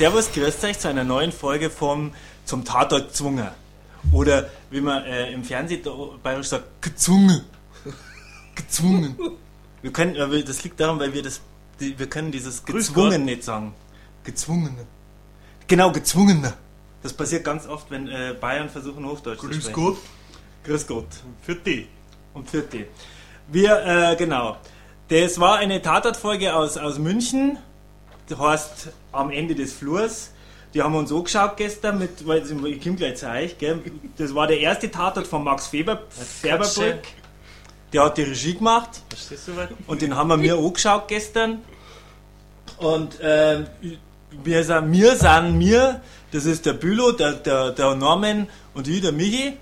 Servus, grüßt euch zu einer neuen Folge vom Zum Tatort gezwungen. Oder wie man äh, im Fernsehen da bayerisch sagt, gezwungen. gezwungen. Wir können, äh, das liegt daran, weil wir das, die, wir können dieses Grüß gezwungen nicht sagen. Gezwungen. Genau, gezwungen. Das passiert ganz oft, wenn äh, Bayern versuchen Hochdeutsch zu sprechen. Gott. Grüß Gott. Für die. Und vierte. Wir, äh, genau. Das war eine Tatortfolge aus, aus München. Heißt, am Ende des Flurs. Die haben wir uns angeschaut gestern mit, weil ich komme gleich zu euch, gell? Das war der erste Tatort von Max Feber, Ferberbrück. Der hat die Regie gemacht. Verstehst du was? Und den haben wir mir angeschaut gestern. Und ähm, wir sind wir, sind wir das ist der Bülow, der, der, der Norman und ich, der Michi.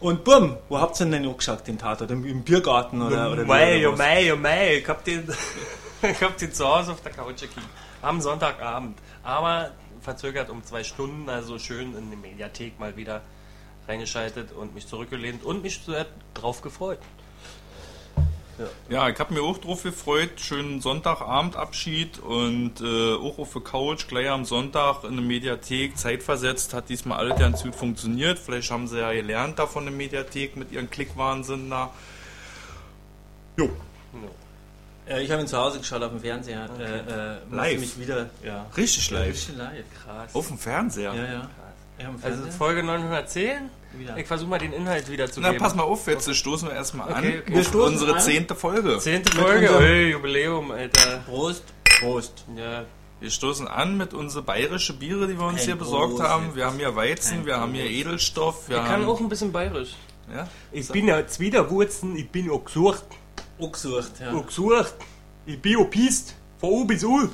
Und bumm, wo habt ihr denn den angeschaut, den Tatort? Im, im Biergarten oder, oder Mei, oder oh mei, oh mei. Ich hab den, ich hab den zu Hause auf der Couch gekriegt. Am Sonntagabend. Aber verzögert um zwei Stunden, also schön in die Mediathek mal wieder reingeschaltet und mich zurückgelehnt und mich sehr drauf gefreut. Ja, ich habe mir auch drauf gefreut. Schönen Sonntagabendabschied und äh, auch auf der Couch gleich am Sonntag in der Mediathek zeitversetzt. Hat diesmal alles ganz gut funktioniert. Vielleicht haben sie ja gelernt davon in der Mediathek mit ihren Klickwahnsinn da. Jo, Äh, ich habe ihn zu Hause geschaut auf dem Fernseher. Äh, äh, musste Live? Mich wieder, ja. richtig live. Richtig live. Krass. Auf dem Fernseher. Ja, ja. ja Also. Folge 910. Wieder. Ich versuche mal den Inhalt wieder zu Na, geben. pass mal auf, jetzt stoßen wir erstmal Okay, an. okay. Auf Wir stoßen unsere an. zehnte Folge. Zehnte Folge, Ey, Jubiläum, Alter. Prost. Prost. Ja, Wir stoßen an mit unseren bayerischen Biere, die wir uns Ein hier besorgt Prost. haben. Wir haben hier Weizen, Ein wir haben hier Prost. Edelstoff. Wir ich kann auch ein bisschen bayerisch. ja? Ich bin ja Zwiderwurzen, ich bin auch gesucht. Auch gesucht, ja. Auch gesucht. Ich bin auch pisst. Von U bis U.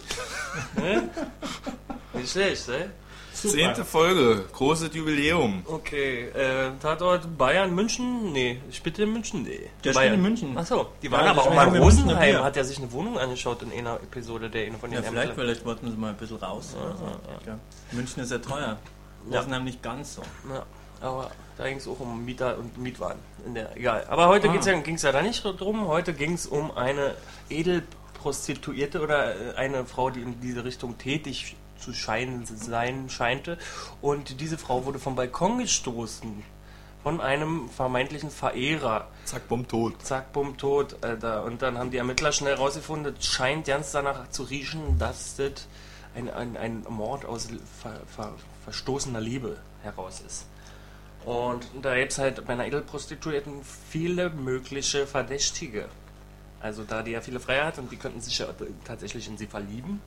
Nicht schlecht, ne? Super. Zehnte Folge, großes Jubiläum. Okay, äh, Tatort Bayern, München? Nee, Spitte in München? Nee. Der Bayern. in München. Achso, die Ja, waren das aber auch mal in Rosenheim. Hat er sich eine Wohnung angeschaut in einer Episode der eine von den Ja, vielleicht, Ämtern. vielleicht wollten sie mal ein bisschen raus. oder so. Ja. München ist ja teuer. Ja. Rosenheim nicht ganz so. Ja, aber da ging es auch um Mieter und Mietwagen. Der, egal. Aber heute Ah. ja, ging's ja da nicht drum. Heute ging es um eine Edelprostituierte oder äh, eine Frau, die in diese Richtung tätig zu scheinen, sein scheinte. Und diese Frau wurde vom Balkon gestoßen. Von einem vermeintlichen Verehrer. Zack, bumm, tot. Zack, bumm, tot. Alter. Und dann haben die Ermittler schnell rausgefunden, es scheint ganz danach zu riechen, dass das ein, ein, ein Mord aus ver, ver, verstoßener Liebe heraus ist. Und da gibt es halt bei einer Edelprostituierten viele mögliche Verdächtige. Also da die ja viele Freiheit und die könnten sich ja tatsächlich in sie verlieben,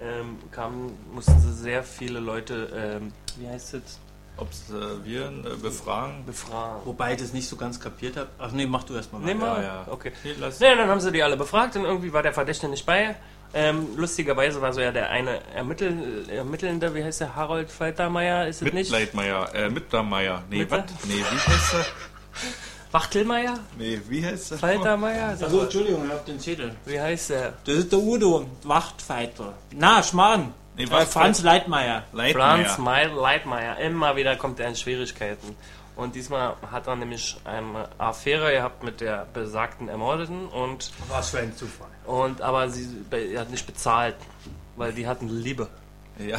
ähm, kamen, mussten sie sehr viele Leute, ähm, wie heißt es, Observieren, äh, befragen. befragen. Wobei ich das nicht so ganz kapiert habe. Ach nee, mach du erstmal Nee, mal. ja. Okay. Nee, lass- Nee, dann haben sie die alle befragt und irgendwie war der Verdächtige nicht bei. Ähm, lustigerweise war so ja der eine Ermittel, Ermittelnde, wie heißt der, Harold Faltermeier, ist es nicht? Mitleidmeier, äh, Mittermeier. Nee, was? Nee, wie heißt er? Wachtelmeier? Nee, wie heißt er? Faltermeier? Also mal, Entschuldigung, ich hab den Zettel. Wie heißt der? Das ist der Udo, Wachtfighter. Na, Schmarrn. Nee, Äh. Franz Leitmeier. Leitmeier. Franz Leitmeier. Immer wieder kommt er in Schwierigkeiten. Und diesmal hat er nämlich eine Affäre gehabt mit der besagten Ermordeten und, Was für ein Zufall. und aber sie er hat nicht bezahlt, weil die hatten Liebe. Ja.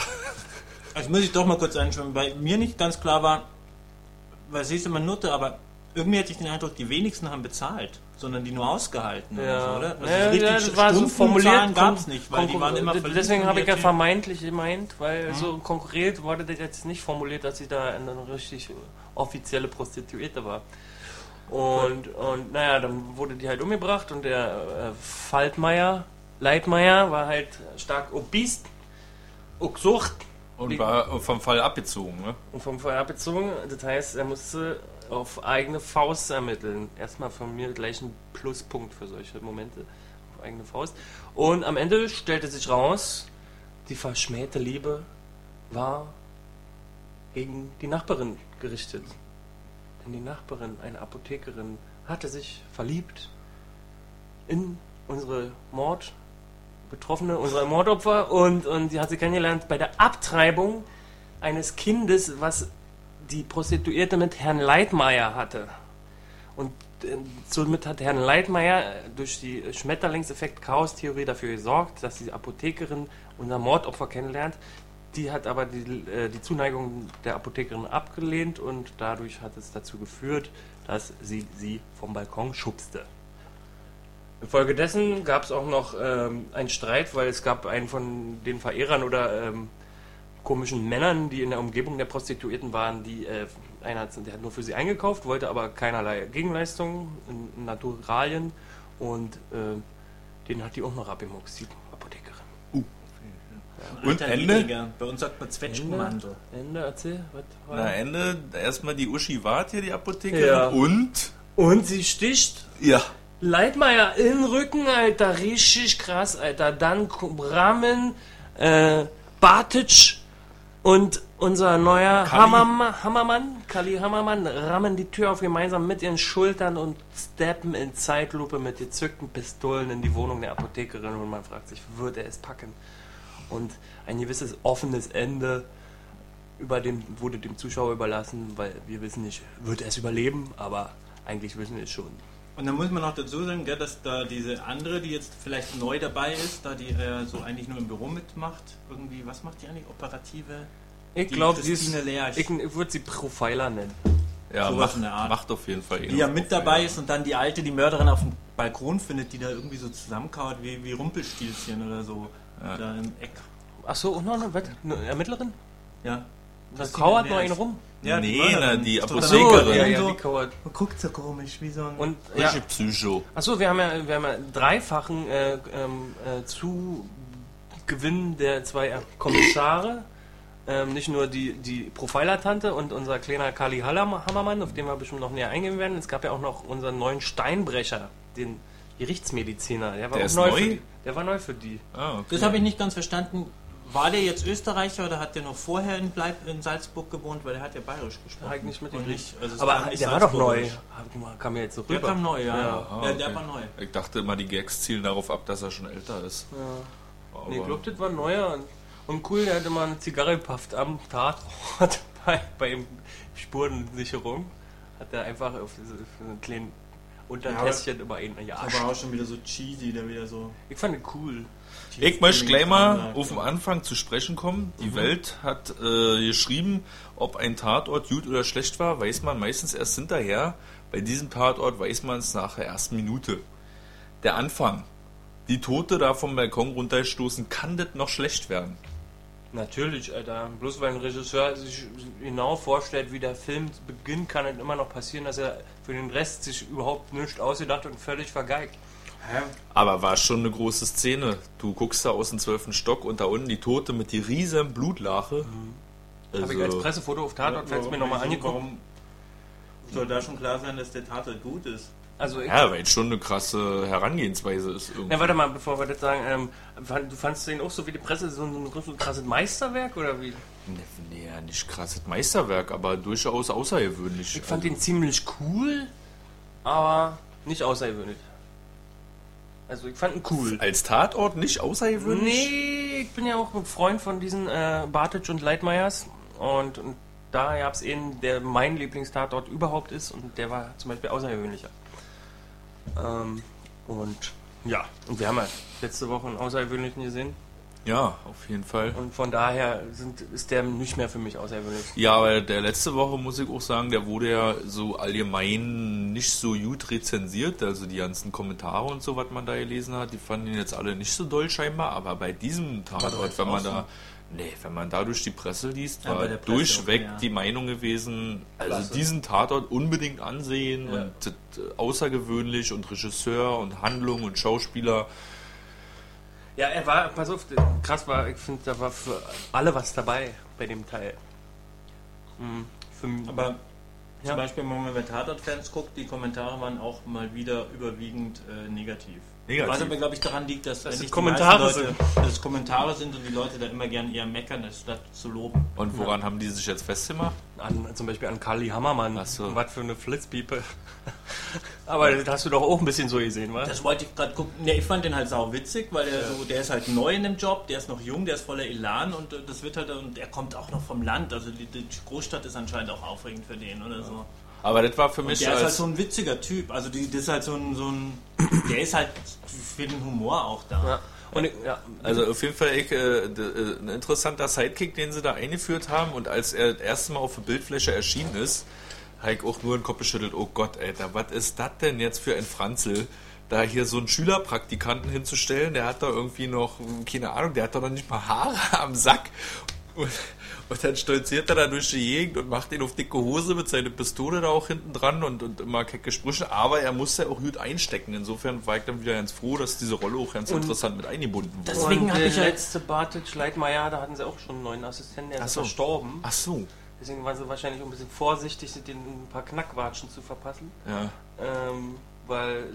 Also muss ich doch mal kurz einschauen, weil mir nicht ganz klar war, weil siehst du, man Nutte, aber irgendwie hatte ich den Eindruck, die wenigsten haben bezahlt, sondern die nur ausgehalten oder so, oder? Also ja, richtig ja, das war so formuliert. gab es nicht, weil die waren immer verliebt Deswegen habe ich ja vermeintlich gemeint, weil so konkret wurde das jetzt nicht formuliert, dass sie da eine richtig offizielle Prostituierte war. Und, und naja, dann wurde die halt umgebracht und der äh, Faltmeier, Leitmeier, war halt stark obist, gesucht Und war vom Fall abgezogen, ne? und vom Feuer abgezogen. Das heißt, er musste auf eigene Faust ermitteln. Erstmal von mir gleich ein Pluspunkt für solche Momente. Auf eigene Faust. Und am Ende stellte sich raus, die verschmähte Liebe war gegen die Nachbarin gerichtet. Denn die Nachbarin, eine Apothekerin, hatte sich verliebt in unsere Mord Betroffene, unsere Mordopfer und, und sie hat sie kennengelernt bei der Abtreibung eines Kindes, was die Prostituierte mit Herrn Leitmeier hatte. Und äh, somit hat Herrn Leitmeier äh, durch die Schmetterlingseffekt-Chaos-Theorie dafür gesorgt, dass die Apothekerin unser Mordopfer kennenlernt, die hat aber die, äh, die Zuneigung der Apothekerin abgelehnt und dadurch hat es dazu geführt, dass sie sie vom Balkon schubste. Infolgedessen gab es auch noch ähm, einen Streit, weil es gab einen von den Verehrern oder ähm, komischen Männern, die in der Umgebung der Prostituierten waren, die äh, einer hat, der hat nur für sie eingekauft, wollte aber keinerlei Gegenleistung in, in Naturalien und äh, den hat die auch noch abgemuckst, die Apothekerin. Und Alter, Ende? niedriger. Bei uns sagt man Zwetschgenmantel. Ende, erzähl, was war Na, Ende, erstmal die Uschi Wart hier, die Apothekerin. Ja. Und? Und sie sticht Ja. Leitmeier in den Rücken, Alter, richtig krass, Alter. Dann Rahmen, äh, Bartic und unser neuer Kali. Hammermann, Hammermann, Kali Hammermann, rammen die Tür auf gemeinsam mit ihren Schultern und steppen in Zeitlupe mit gezückten Pistolen in die Wohnung der Apothekerin und man fragt sich, wird er es packen? Und ein gewisses offenes Ende über dem, wurde dem Zuschauer überlassen, weil wir wissen nicht, wird er es überleben, aber eigentlich wissen wir es schon. Und dann muss man noch dazu sagen, gell, dass da diese andere, die jetzt vielleicht neu dabei ist, da die äh, so eigentlich nur im Büro mitmacht, irgendwie, was macht die eigentlich? Operative? Ich glaube, sie ist. Lerch. Ich, ich würde sie Profiler nennen. Ja, Sowas macht, in der Art. macht auf jeden Fall eh Die noch ja mit Profil, dabei ist und dann die alte, die Mörderin auf dem Balkon findet, die da irgendwie so zusammenkaut wie, wie Rumpelstilzchen oder so. Ja. Da im Eck. Achso, und noch eine Ermittlerin? Ja. Da Christine kauert noch Lerch. einen rum. Ja, Nee, Mörderin. na, die Apothekerin. so, ja, und ja, die kauert. Man guckt so komisch, wie so ein... Und, ja. Psycho. Achso, wir haben ja, wir haben ja dreifachen äh, ähm, äh, Zugewinn der zwei Kommissare. Ähm, nicht nur die, die Profiler-Tante und unser kleiner Kali Hammermann, auf den wir bestimmt noch näher eingehen werden. Es gab ja auch noch unseren neuen Steinbrecher, den Gerichtsmediziner. Der war Der auch ist neu, neu? Für die, Der war neu für die. Ah, okay. Das habe ich nicht ganz verstanden. War der jetzt Österreicher oder hat der noch vorher in, Bleib in Salzburg gewohnt? Weil der hat ja bayerisch gesprochen. Nicht Und mitgekriegt. nicht- also Aber der war doch neu. Ah, Kam mir jetzt so Der rüber. kam neu, ja. Ja. Ah, ja der okay. war neu. Ich dachte immer, die Gags zielen darauf ab, dass er schon älter ist. Ja. Aber Nee, ich glaube, das war neuer. Und, cool, der hatte mal eine Zigarre gepafft am Tatort bei, bei Spurensicherung. Hat er einfach auf diese auf einen kleinen Untertässchen immer einen ja, Aber auch schon wieder so cheesy, der wieder so... Ich fand ihn cool. Ich möchte gleich mal auf den ja. Anfang zu sprechen kommen. Die Welt hat äh, geschrieben, ob ein Tatort gut oder schlecht war, weiß man meistens erst hinterher. Bei diesem Tatort weiß man es nach der ersten Minute. Der Anfang. Die Tote da vom Balkon runterstoßen, kann das noch schlecht werden? Natürlich, Alter. Bloß weil ein Regisseur sich genau vorstellt, wie der Film beginnt, kann es immer noch passieren, dass er für den Rest sich überhaupt nichts ausgedacht und völlig vergeigt. Hä? Aber war schon eine große Szene. Du guckst da aus dem zwölften Stock und da unten die Tote mit die riesen Blutlache. Also, Habe ich als Pressefoto auf Tatort, falls mir nochmal angeguckt. Warum soll da schon klar sein, dass der Tatort gut ist? Also ja, weil es schon eine krasse Herangehensweise ist. Irgendwie. Ja, warte mal, bevor wir das sagen, ähm, fand- du fandst den auch so wie die Presse so ein, so ein krasses Meisterwerk oder wie? Nee, nee, ja, nicht krasses Meisterwerk, aber durchaus außergewöhnlich. Ich fand den ziemlich cool, aber nicht außergewöhnlich. Also ich fand ihn cool. Als Tatort nicht außergewöhnlich? Nee, ich bin ja auch ein Freund von diesen äh, Bartic und Leitmeiers und, und da gab es einen, der mein Lieblingstatort überhaupt ist und der war zum Beispiel außergewöhnlicher. Ähm, und ja, und wir haben ja letzte Woche einen außergewöhnlichen gesehen Ja, auf jeden Fall. und von daher sind, ist der nicht mehr für mich außergewöhnlich. Ja, aber der letzte Woche muss ich auch sagen, der wurde ja so allgemein nicht so gut rezensiert. Also die ganzen Kommentare und so, was man da gelesen hat, die fanden ihn jetzt alle nicht so doll scheinbar. Aber bei diesem Tatort, wenn man da, nee, wenn man da durch die Presse liest, Ja, war der Presse durchweg auch, ja. die Meinung gewesen, also Klasse. diesen Tatort unbedingt ansehen Ja. und äh, außergewöhnlich und Regisseur und Handlung und Schauspieler. Ja, er war, pass auf, krass war, ich finde, da war für alle was dabei bei dem Teil. Mhm. Für, Aber Ja. zum Beispiel, wenn man bei Tatort-Fans guckt, die Kommentare waren auch mal wieder überwiegend äh, negativ. Negativ. Was aber, glaube ich, daran liegt, dass Dass die Kommentare Leute, dass es Kommentare sind und die Leute da immer gerne eher meckern, statt zu loben. Und woran haben die sich jetzt festgemacht? an, zum Beispiel an Kali Hammermann. Ach so. Was für eine Flitzpiepe. Aber das hast du doch auch ein bisschen so gesehen, was? Das wollte ich gerade gucken. Ne, ich fand den halt sau witzig, weil der so, der ist halt neu in dem Job, der ist noch jung, der ist voller Elan und äh, das wird halt und er kommt auch noch vom Land. Also die, die Großstadt ist anscheinend auch aufregend für den oder so. Aber das war für Und mich der ist halt so ein witziger Typ. Also die, das ist halt so ein, so ein. Der ist halt für den Humor auch da. Ja. Und ich, ja, Also auf jeden Fall ich, äh, äh, ein interessanter Sidekick, den sie da eingeführt haben. Und als er das erste Mal auf der Bildfläche erschienen ist, habe ich auch nur den Kopf geschüttelt. Oh Gott, Alter, was ist das denn jetzt für ein Franzel? Da hier so einen Schülerpraktikanten hinzustellen, der hat da irgendwie noch, keine Ahnung, der hat doch noch nicht mal Haare am Sack. Und, und dann stolziert er da durch die Gegend und macht ihn auf dicke Hose mit seiner Pistole da auch hinten dran und, und immer kecke Sprüche. Aber er muss ja auch gut einstecken. Insofern war ich dann wieder ganz froh, dass diese Rolle auch ganz Und interessant mit eingebunden wurde. Deswegen und hab der ich letzte Bartic Leitmeier, da hatten sie auch schon einen neuen Assistenten, der Ach ist so. verstorben. Ach so. Deswegen waren sie wahrscheinlich auch ein bisschen vorsichtig, den ein paar Knackwatschen zu verpassen. Ja. Ähm, weil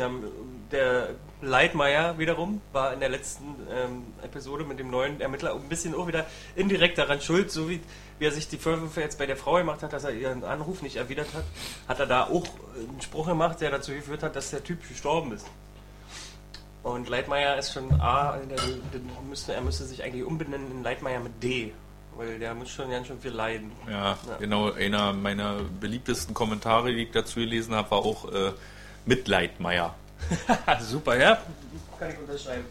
haben, der Leitmeier wiederum war in der letzten ähm, Episode mit dem neuen Ermittler ein bisschen auch wieder indirekt daran schuld, so wie, wie er sich die Vorwürfe jetzt bei der Frau gemacht hat, dass er ihren Anruf nicht erwidert hat, hat er da auch einen Spruch gemacht, der dazu geführt hat, dass der Typ gestorben ist. Und Leitmeier ist schon A, der, der müsste, er müsste sich eigentlich umbenennen in Leitmeier mit D, weil der muss schon ganz schön viel leiden. Ja, Ja. genau. Einer meiner beliebtesten Kommentare, die ich dazu gelesen habe, war auch äh, Mitleidmeier. Super, ja? Kann ich unterschreiben.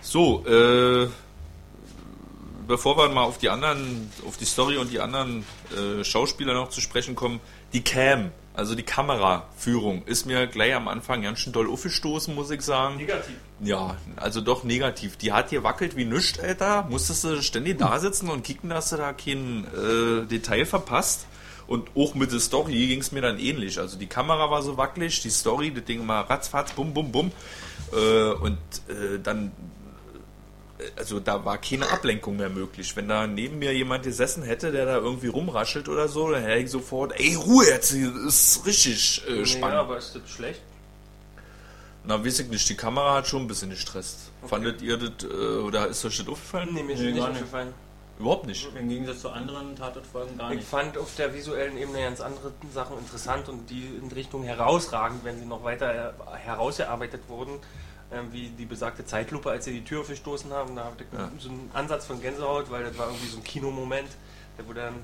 So, äh, bevor wir mal auf die anderen, auf die Story und die anderen äh, Schauspieler noch zu sprechen kommen, die Cam, also die Kameraführung, ist mir gleich am Anfang ganz schön doll aufgestoßen, muss ich sagen. Negativ. Ja, also doch negativ. Die hat hier wackelt wie nüscht, Alter. Musstest du ständig da sitzen und kicken, dass du da kein äh, Detail verpasst. Und auch mit der Story ging es mir dann ähnlich. Also die Kamera war so wackelig, die Story, das Ding mal ratzfatz, bum, bum, bum. Äh, und äh, dann, äh, also da war keine Ablenkung mehr möglich. Wenn da neben mir jemand gesessen hätte, der da irgendwie rumraschelt oder so, dann hätte ich sofort, ey, Ruhe jetzt, das ist richtig äh, spannend. Ja, aber ist das schlecht? Na, weiß ich nicht, die Kamera hat schon ein bisschen gestresst. Okay. Fandet ihr das, äh, oder ist euch das aufgefallen? Nee, mir ist Nee, nicht. aufgefallen. Überhaupt nicht. Im Gegensatz zu anderen Tatortfolgen gar Ich nicht. fand auf der visuellen Ebene ganz andere Sachen interessant und die in Richtung herausragend, wenn sie noch weiter herausgearbeitet wurden, ähm, wie die besagte Zeitlupe, als sie die Tür verstoßen haben. Da hatte ich Ja. so einen Ansatz von Gänsehaut, weil das war irgendwie so ein Kinomoment, der wurde dann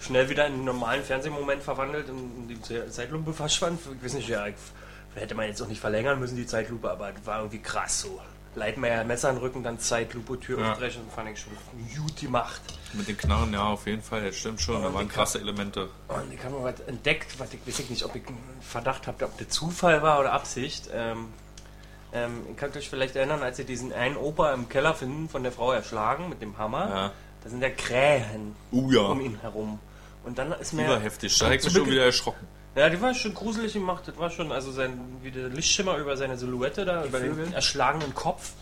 schnell wieder in einen normalen Fernsehmoment verwandelt und die Ze- Zeitlupe verschwand. Ich weiß nicht, ja, ich, hätte man jetzt auch nicht verlängern müssen, die Zeitlupe, aber das war irgendwie krass so. Leitmeier, Messer in den Rücken, dann Zeitlupe, Tür Ja. aufbrechen, fand ich schon gut gemacht. Mit den Knarren, ja, auf jeden Fall, das stimmt schon. Da Und waren die krasse Elemente. Und ich habe mal was entdeckt, was ich weiß ich nicht, ob ich einen Verdacht habe, ob der Zufall war oder Absicht. Ähm, ähm, ihr könnt euch vielleicht erinnern, als ihr diesen einen Opa im Keller finden, von der Frau erschlagen mit dem Hammer. Ja. Da sind ja Krähen Uh, ja. um ihn herum. Und dann ist mir. war heftig. Da hab ich mich schon wieder erschrocken. Ja, die war schon gruselig gemacht. Das war schon, also sein, wie der Lichtschimmer über seine Silhouette da, über den erschlagenen Kopf.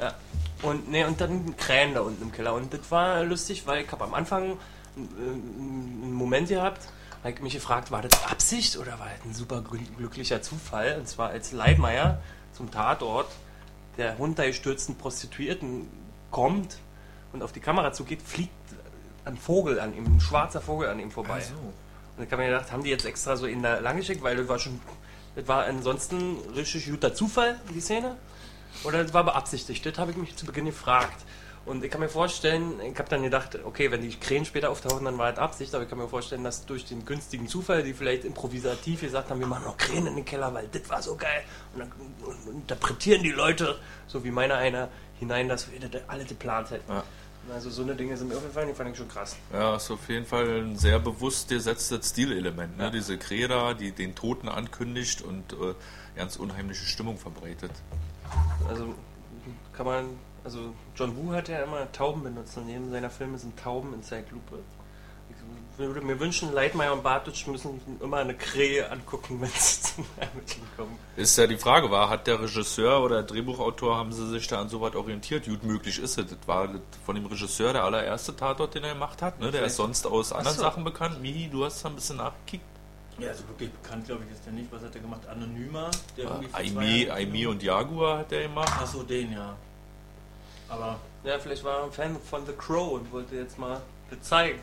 Ja. Und, nee, und dann Krähen da unten im Keller. Und das war lustig, weil ich habe am Anfang äh, einen Moment gehabt, habe ich mich gefragt, war das Absicht oder war das ein super glü- glücklicher Zufall? Und zwar als Leitmeier zum Tatort der runtergestürzten Prostituierten kommt und auf die Kamera zugeht, fliegt ein Vogel an ihm, ein schwarzer Vogel an ihm vorbei. Und ich habe mir gedacht, haben die jetzt extra so in der lang geschickt, weil das war schon, das war ansonsten richtig guter Zufall, die Szene. Oder das war beabsichtigt, das habe ich mich zu Beginn gefragt. Und ich kann mir vorstellen, ich habe dann gedacht, okay, wenn die Krähen später auftauchen, dann war das Absicht, aber ich kann mir vorstellen, dass durch den günstigen Zufall, die vielleicht improvisativ gesagt haben, wir machen noch Krähen in den Keller, weil das war so geil. Und dann interpretieren die Leute, so wie meiner einer, hinein, dass wir das alle geplant hätten. Ja. Also so eine Dinge sind mir aufgefallen, die fand ich schon krass. Ja, ist auf jeden Fall ein sehr bewusst gesetztes Stilelement. Ne? Ja. Diese Krähe da, die den Toten ankündigt und äh, ganz unheimliche Stimmung verbreitet. Also kann man, also John Woo hat ja immer Tauben benutzt und neben seiner Filme sind Tauben in Zeitlupe. Ich würde mir wünschen, Leitmeier und Bartusch müssen immer eine Krähe angucken, wenn sie zum Ermitteln kommen. Ist ja die Frage, war, hat der Regisseur oder der Drehbuchautor, haben sie sich da an so was orientiert? Gut, möglich ist es. Das war von dem Regisseur der allererste Tatort, den er gemacht hat. Ne? Der ist sonst aus anderen so. Sachen bekannt. Mihi, du hast da ein bisschen nachgekickt. Ja, also wirklich bekannt, glaube ich, ist der nicht. Was hat er gemacht? Anonymer? Der irgendwie vor zwei Aimee, Aimee und Jaguar hat er gemacht. Achso, den, ja. Aber Ja, vielleicht war er ein Fan von The Crow und wollte jetzt mal bezeigen.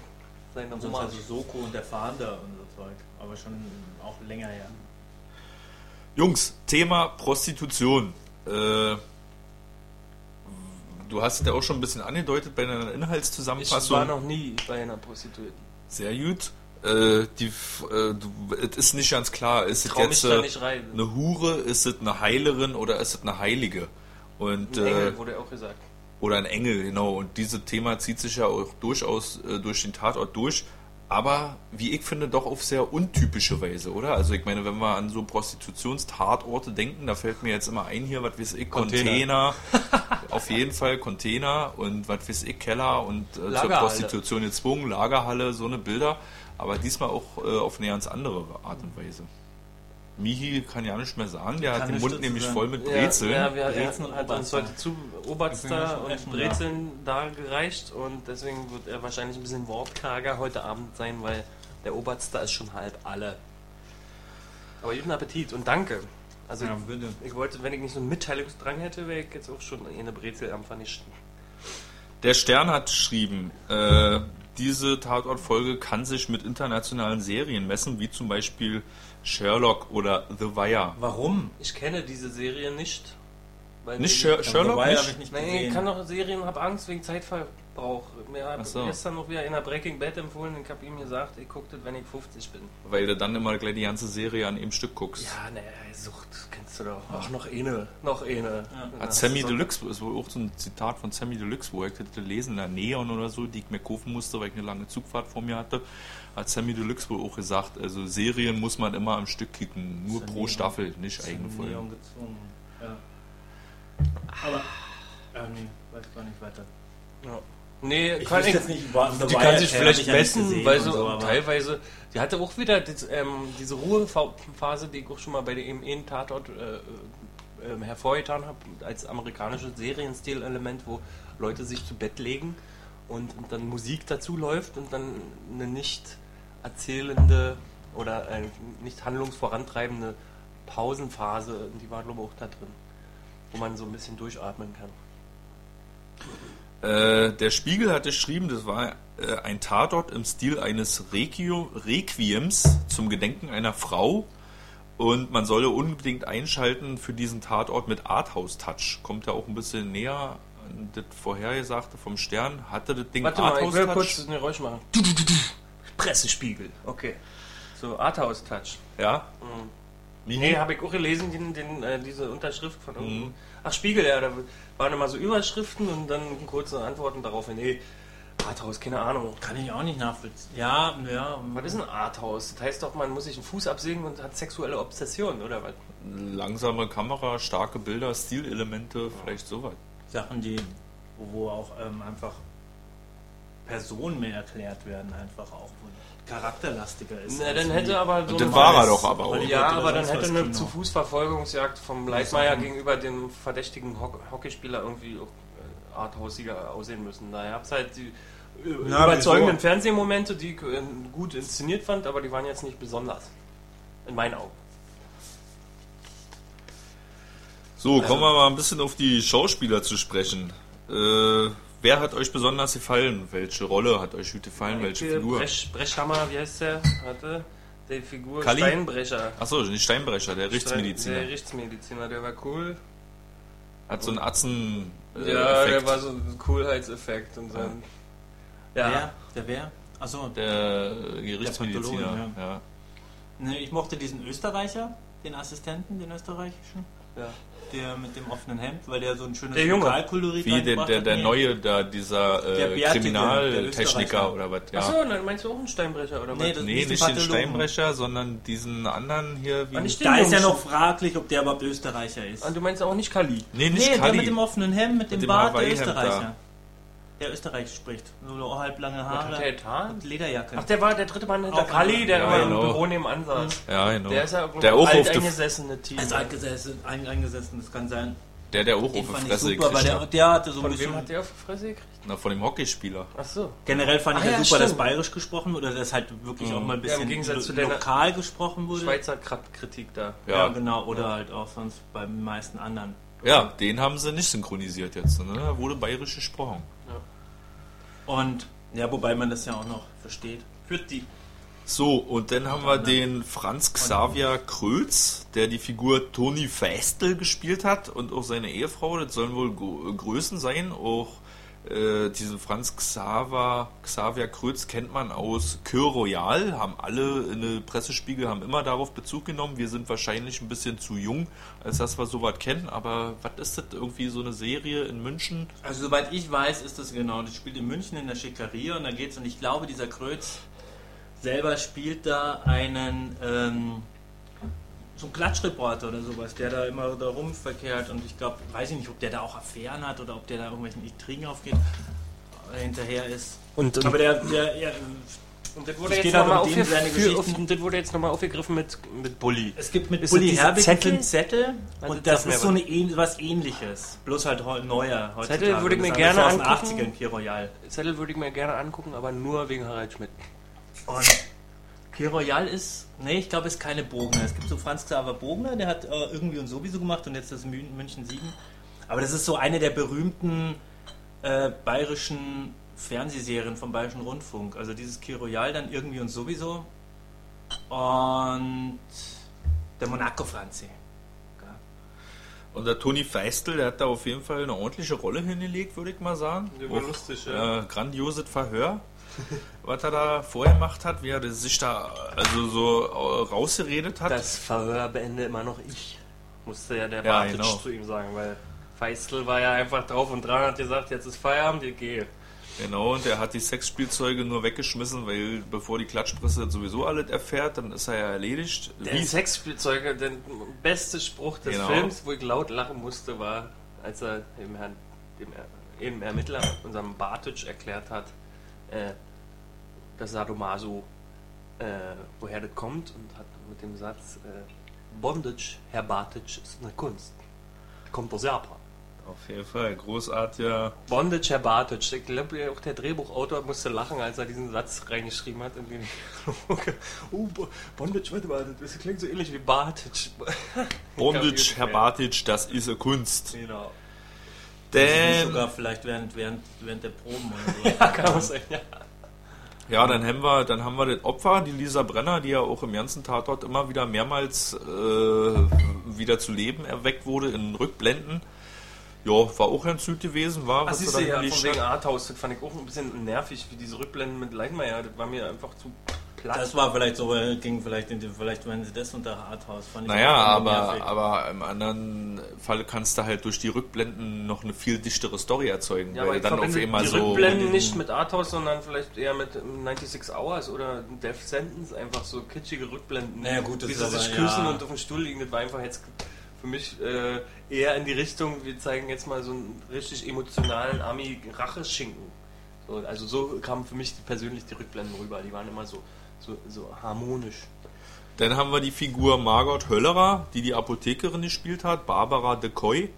Seine sonst Hommage. also Soko und der Fahnder und so Zeug. Aber schon auch länger her. Jungs, Thema Prostitution. Äh, du hast es ja auch schon ein bisschen angedeutet bei deiner Ich war Inhaltszusammenfassung. noch nie bei einer Prostituierten. Sehr gut. Äh, die, äh, du- es ist nicht ganz klar, ist es jetzt da äh, nicht rein. eine Hure, ist es eine Heilerin oder ist es eine Heilige? Und Ein äh, Engel wurde auch gesagt. Oder ein Engel, genau. Und dieses Thema zieht sich ja auch durchaus äh, durch den Tatort durch. Aber wie ich finde, doch auf sehr untypische Weise, oder? Also ich meine, wenn wir an so Prostitutionstatorte denken, da fällt mir jetzt immer ein hier, was weiß ich, Container. Container, auf jeden Fall Container und was weiß ich, Keller und äh, zur. Prostitution gezwungen, Lagerhalle, so eine Bilder. Aber diesmal auch äh, auf eine ganz andere Art und Weise. Mihi kann ja nicht mehr sagen, der hat den Mund nämlich sagen. voll mit Ja, Brezeln. Ja, wir Brezeln und hat uns heute zu Oberster ja und essen, Brezeln dargereicht und deswegen wird er wahrscheinlich ein bisschen wortkarger heute Abend sein, weil der Oberster ist schon halb alle. Aber guten Appetit und danke. Also Ja, bitte. ich wollte, wenn ich nicht so einen Mitteilungsdrang hätte, wäre ich jetzt auch schon eine Brezel am vernichten. Der Stern hat geschrieben, äh, diese Tatortfolge kann sich mit internationalen Serien messen, wie zum Beispiel Sherlock oder The Wire. Warum? Ich kenne diese Serie nicht. Weil Nicht die- Sher Sherlock? Nicht? habe ich nicht Nee, ich kann doch Serien, hab Angst wegen Zeitverbrauch. Mir hat so. gestern noch wieder in der Breaking Bad empfohlen, ich habe ihm gesagt, ich gucke das, wenn ich 50 bin. Weil du dann immer gleich die ganze Serie an einem Stück guckst. Ja, ne, Sucht kennst du doch. Ach, noch eine, noch eine. Ja. Hat Sammy Deluxe, ist wohl auch so ein Zitat von Sammy Deluxe, wo ich das gelesen in der Neon oder so, die ich mir kaufen musste, weil ich eine lange Zugfahrt vor mir hatte, hat Sammy Deluxe wohl auch gesagt, also Serien muss man immer am Stück kicken, nur ja pro Neon. Staffel, nicht Ist eigene in Folgen. Neon gezwungen. Ja. Aber, ähm, weiß gar nicht weiter. Ja. Nee, Ich kann ich, jetzt nicht, war- die kann sich vielleicht messen, weil und so, so, teilweise, die hatte auch wieder das, ähm, diese Ruhephase, die ich auch schon mal bei dem einen Tatort äh, äh, hervorgetan habe, als amerikanisches Serienstil-Element, wo Leute sich zu Bett legen und, und dann Musik dazu läuft und dann eine nicht erzählende oder äh, nicht handlungsvorantreibende Pausenphase, die war glaube ich auch da drin, wo man so ein bisschen durchatmen kann. Äh, der Spiegel hat geschrieben, das war äh, ein Tatort im Stil eines Requio, Requiems zum Gedenken einer Frau. Und man solle unbedingt einschalten für diesen Tatort mit Arthouse-Touch. Kommt ja auch ein bisschen näher an das Vorhergesagte vom Stern. Hatte das Ding Warte mal, ich will kurz Arthouse-Touch? ein Geräusch machen. Pressespiegel. Okay. So, Arthouse-Touch. Ja? Mhm. Nee, habe ich auch gelesen, den, den, äh, diese Unterschrift von irgendeinem. Mhm. Ach, Spiegel, ja, da waren immer so Überschriften und dann kurze Antworten darauf. Nee, Arthouse, keine Ahnung. Kann ich auch nicht nachvollziehen. Ja, ja. Was ist ein Arthouse? Das heißt doch, man muss sich einen Fuß absägen und hat sexuelle Obsession, oder was? Langsame Kamera, starke Bilder, Stilelemente, vielleicht sowas. Sachen, die, wo auch ähm, einfach Personen mehr erklärt werden, einfach auch, wo charakterlastiger ist. Na, dann hätte aber so Und das ein- war er doch aber auch. Ja, aber dann hätte eine Kino. zu Fuß Verfolgungsjagd vom Leitmeier gegenüber dem verdächtigen Hock Hockeyspieler irgendwie auch, äh, arthausiger aussehen müssen. Da gab es halt die äh, Na, überzeugenden wieso? Fernsehmomente, die ich äh, gut inszeniert fand, aber die waren jetzt nicht besonders. In meinen Augen. So, kommen wir mal ein bisschen auf die Schauspieler zu sprechen. Äh, wer hat euch besonders gefallen? Welche Rolle hat euch gut gefallen? Welche Figur? Brech, Brechhammer, wie heißt der? Hatte die Figur Kalli? Steinbrecher. Achso, nicht Steinbrecher, der Der Rechtsmediziner. Rechtsmediziner, der war cool. Hat so einen Atzen. Äh, ja, Effekt. der war so ein Coolheitseffekt und so. ein- Ja. Wer? Der wer? Achso, Der äh, Gerichtsmediziner. Pathologe, ja. ne, ich mochte diesen Österreicher, den Assistenten, den österreichischen, ja. Der mit dem offenen Hemd, weil der so ein schönes Der Junge. Lokalkolorit Wie der, der, hat. der Nee. neue, da, dieser Der äh, der Kriminaltechniker oder was? Ja. Achso, dann meinst du auch einen Steinbrecher oder Nee, was? das- nee, nicht nicht den. Steinbrecher, sondern diesen anderen hier. Wie Ah, nicht Da ist ja noch fraglich, ob der überhaupt Österreicher ist. Und du meinst auch nicht Kali? nee, nicht Nee, der Kalli. mit dem offenen Hemd, mit dem, dem Bart, der Österreicher. Der Österreich spricht. So halblange Hat Haare und Lederjacke. Ach, der war der dritte Mann hinter Auch Kali, der Ja, immer genau. im Büro nebenan saß. Ja, genau. Der ist ja der auch alteingesessene Team. ist eingesessen, ein, eingesessen, das kann sein. der, der auch auf Den die fand ich Fresse super, weil gekriegt der, hat. der hatte so ein Von bisschen... wem hat der auf die Fresse gekriegt? Na, von dem Hockeyspieler. Ach so. Generell fand ich Ah, ja ja, super, dass bayerisch gesprochen wurde, dass halt wirklich Mhm. auch mal ein Ja, im bisschen Gegensatz zu der lokal gesprochen wurde. Schweizer Kritik da. Ja, Ja. genau. Oder halt auch sonst beim meisten anderen. Ja, den haben sie nicht synchronisiert jetzt. Ne? Da wurde bayerisch gesprochen. Und ja, wobei man das ja auch noch versteht. Für die. So, und dann haben wir den Franz Xavier Krötz, der die Figur Toni Festel gespielt hat und auch seine Ehefrau, das sollen wohl Größen sein, auch Äh, diesen Franz Xaver, Xavier Krötz kennt man aus Coeur Royal, haben alle in der Pressespiegel haben immer darauf Bezug genommen. Wir sind wahrscheinlich ein bisschen zu jung, als dass wir sowas kennen, aber was ist das irgendwie so eine Serie in München? Also soweit ich weiß, ist das genau. Das spielt in München in der Schickeria und da geht's und ich glaube, dieser Krötz selber spielt da einen ähm, so ein Klatschreporter oder sowas, der da immer da rumverkehrt und ich glaube, weiß ich nicht, ob der da auch Affären hat oder ob der da irgendwelchen Intrigen aufgeht, äh, hinterher ist. Und, Aber der, der ja, und das wurde, jetzt seine aufgegriffen, das wurde jetzt nochmal aufgegriffen mit, mit Bully. es gibt mit Ist Bully das diese Herbig Zettel? Zettel Also und das sag mir ist so was. eine, was ähnliches, bloß halt neuer heutzutage. Zettel würde ich mir Das gerne ist aus den angucken. 80ern, Pier Royal. Zettel würde ich mir gerne angucken, aber nur wegen Harald Schmidt. Und Pier Royal ist, nee, ich glaube, es ist keine Bogner. Es gibt so Franz Xaver Bogner, der hat äh, irgendwie und sowieso gemacht und jetzt das Mün München Siegen. Aber das ist so eine der berühmten äh, bayerischen Fernsehserien vom Bayerischen Rundfunk. Also dieses Pier Royal dann irgendwie und sowieso. Und der Monaco Franzi. Ja. Und der Toni Feistel, der hat da auf jeden Fall eine ordentliche Rolle hingelegt, würde ich mal sagen. Der war lustig, Äh, grandioses Verhör, was er da vorher gemacht hat, wie er sich da also so äh, rausgeredet hat. Das Verhör beende immer noch ich. Musste ja der Ja, Bartic genau. zu ihm sagen, weil Feistel war ja einfach drauf und dran, hat gesagt, jetzt ist Feierabend, ich gehe. Genau, und er hat die Sexspielzeuge nur weggeschmissen, weil bevor die Klatschpresse sowieso alles erfährt, dann ist er ja erledigt. Der Wie- Sexspielzeuge, der beste Spruch des Genau. Films, wo ich laut lachen musste, war, als er dem Herrn, dem, dem Ermittler, unserem Bartic, erklärt hat, äh, dass Sadomaso, äh, woher das kommt und hat mit dem Satz, äh, Bondage, Herr Bartic, ist eine Kunst. Kommt aus Japan. Auf jeden Fall, großartiger. Bondage, Herr Bartic. Ich glaube, auch der Drehbuchautor musste lachen, als er diesen Satz reingeschrieben hat. In den oh, Bo- Bondage, warte mal, das klingt so ähnlich wie Bartic. Bondage, Herr Bartic, das ist eine Kunst. Genau. Das Denn, sogar vielleicht während, während, während der Proben oder so. Ja, kann man sagen, ja. Ja, dann haben wir, dann haben wir das Opfer, die Lisa Brenner, die ja auch im ganzen Tatort immer wieder mehrmals äh, wieder zu Leben erweckt wurde in Rückblenden. Ja, war auch ganz süd gewesen, war, Ach, was siehst sie du, ja, von wegen. Arthouse, das fand ich auch ein bisschen nervig, wie diese Rückblenden mit Leinmeier. Das war mir einfach zu platt. Das war vielleicht so, äh, ging vielleicht in die, vielleicht wenn sie das unter Arthouse fand ich Naja, aber, aber im anderen Fall kannst du halt durch die Rückblenden noch eine viel dichtere Story erzeugen, ja, aber weil ich dann auf einmal die so. Rückblenden nicht mit Arthouse, sondern vielleicht eher mit ähm, 96 Hours oder Death Sentence, einfach so kitschige Rückblenden. Naja, gut, das wie ist sie aber, sich ja. küssen und auf dem Stuhl liegen, das war einfach jetzt für mich äh, eher in die Richtung, wir zeigen jetzt mal so einen richtig emotionalen Ami-Racheschinken. So, also so kamen für mich persönlich die Rückblenden rüber, die waren immer so, so, so harmonisch. Dann haben wir die Figur Margot Höllerer, die die Apothekerin gespielt hat, Barbara de Coy.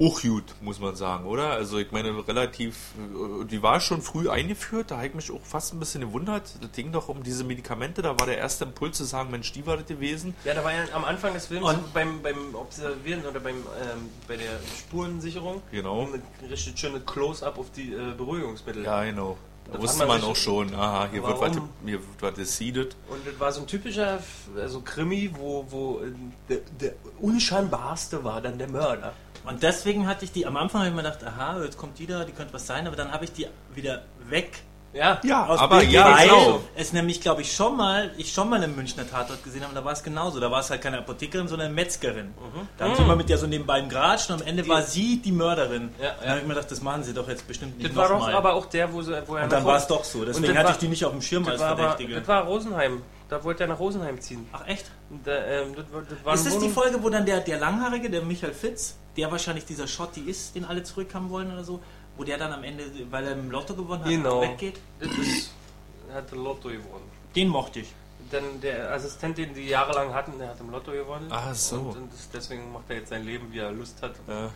Auch gut, muss man sagen, oder? Also ich meine, relativ, äh, die war schon früh eingeführt, da habe ich mich auch fast ein bisschen gewundert. Das ging doch um diese Medikamente, da war der erste Impuls zu sagen, Mensch, die war das gewesen. Ja, da war ja am Anfang des Films Und- beim, beim Observieren oder beim, ähm, bei der Spurensicherung Genau. ein richtig schönes Close-up auf die äh, Beruhigungsmittel. Ja, genau. Da wusste man auch schon, aha, hier wird, was, Warum? hier wird was decided. Und das war so ein typischer also Krimi, wo, wo äh, der, der unscheinbarste war dann der Mörder. Und deswegen hatte ich die, am Anfang habe ich mir gedacht, aha, jetzt kommt die da, die könnte was sein, aber dann habe ich die wieder weg Ja, Ja, aus aber Bild, ja, weil genau. es nämlich, glaube ich, schon mal, ich schon mal einen Münchner Tatort gesehen habe, und da war es genauso. Da war es halt keine Apothekerin, sondern eine Metzgerin. Da haben sie Mhm. immer mit der so nebenbei geratscht und am Ende Die- war sie die Mörderin. Ja, Da habe ich mir gedacht, das machen sie doch jetzt bestimmt nicht das war doch aber auch der, wo, sie, wo er Und dann war es doch so. Deswegen hatte war- ich die nicht auf dem Schirm als war, aber, Verdächtige. das war Rosenheim. Da wollte er nach Rosenheim ziehen. Ach echt? Und, äh, ähm, das, das war Ist das die Folge, wo dann der, der Langhaarige, der Michael Fitz, der wahrscheinlich dieser Schotti ist, den alle zurückhaben wollen oder so, wo der dann am Ende, weil er im Lotto gewonnen hat, Genau. weggeht? Er hat Lotto gewonnen. Den mochte ich. Denn der Assistent, den die jahrelang hatten, der hat im Lotto gewonnen. Ach so. Und, und das, deswegen macht er jetzt sein Leben, wie er Lust hat. Ja.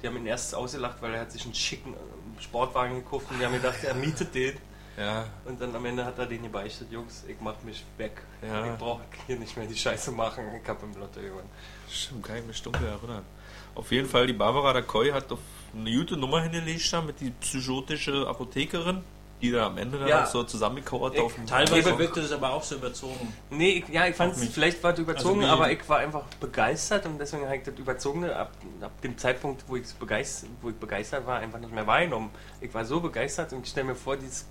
Die haben ihn erst ausgelacht, weil er hat sich einen schicken Sportwagen gekauft und die haben gedacht, er mietet den. Ja, Und dann am Ende hat er den gebeichtet, Jungs, ich mach mich weg. Ja. Ich brauche hier nicht mehr die Scheiße machen. Ich hab im Lotto gewonnen. stimmt, kann ich mich dunkel erinnern. Auf jeden Fall, die Barbara Dacoy hat auf eine gute Nummer hingelegt da mit die psychotische Apothekerin. Die da am Ende dann Ja. auch so zusammengekauert auf dem Teilweise wirkte das aber auch so überzogen. Nee, ich, ja, ich fand nicht. vielleicht war es überzogen, Also aber ich war einfach begeistert und deswegen habe ich das Überzogene ab, ab dem Zeitpunkt, wo, begeistert, wo ich begeistert war, einfach nicht mehr wahrgenommen. Ich war so begeistert und ich stelle mir vor, die ist,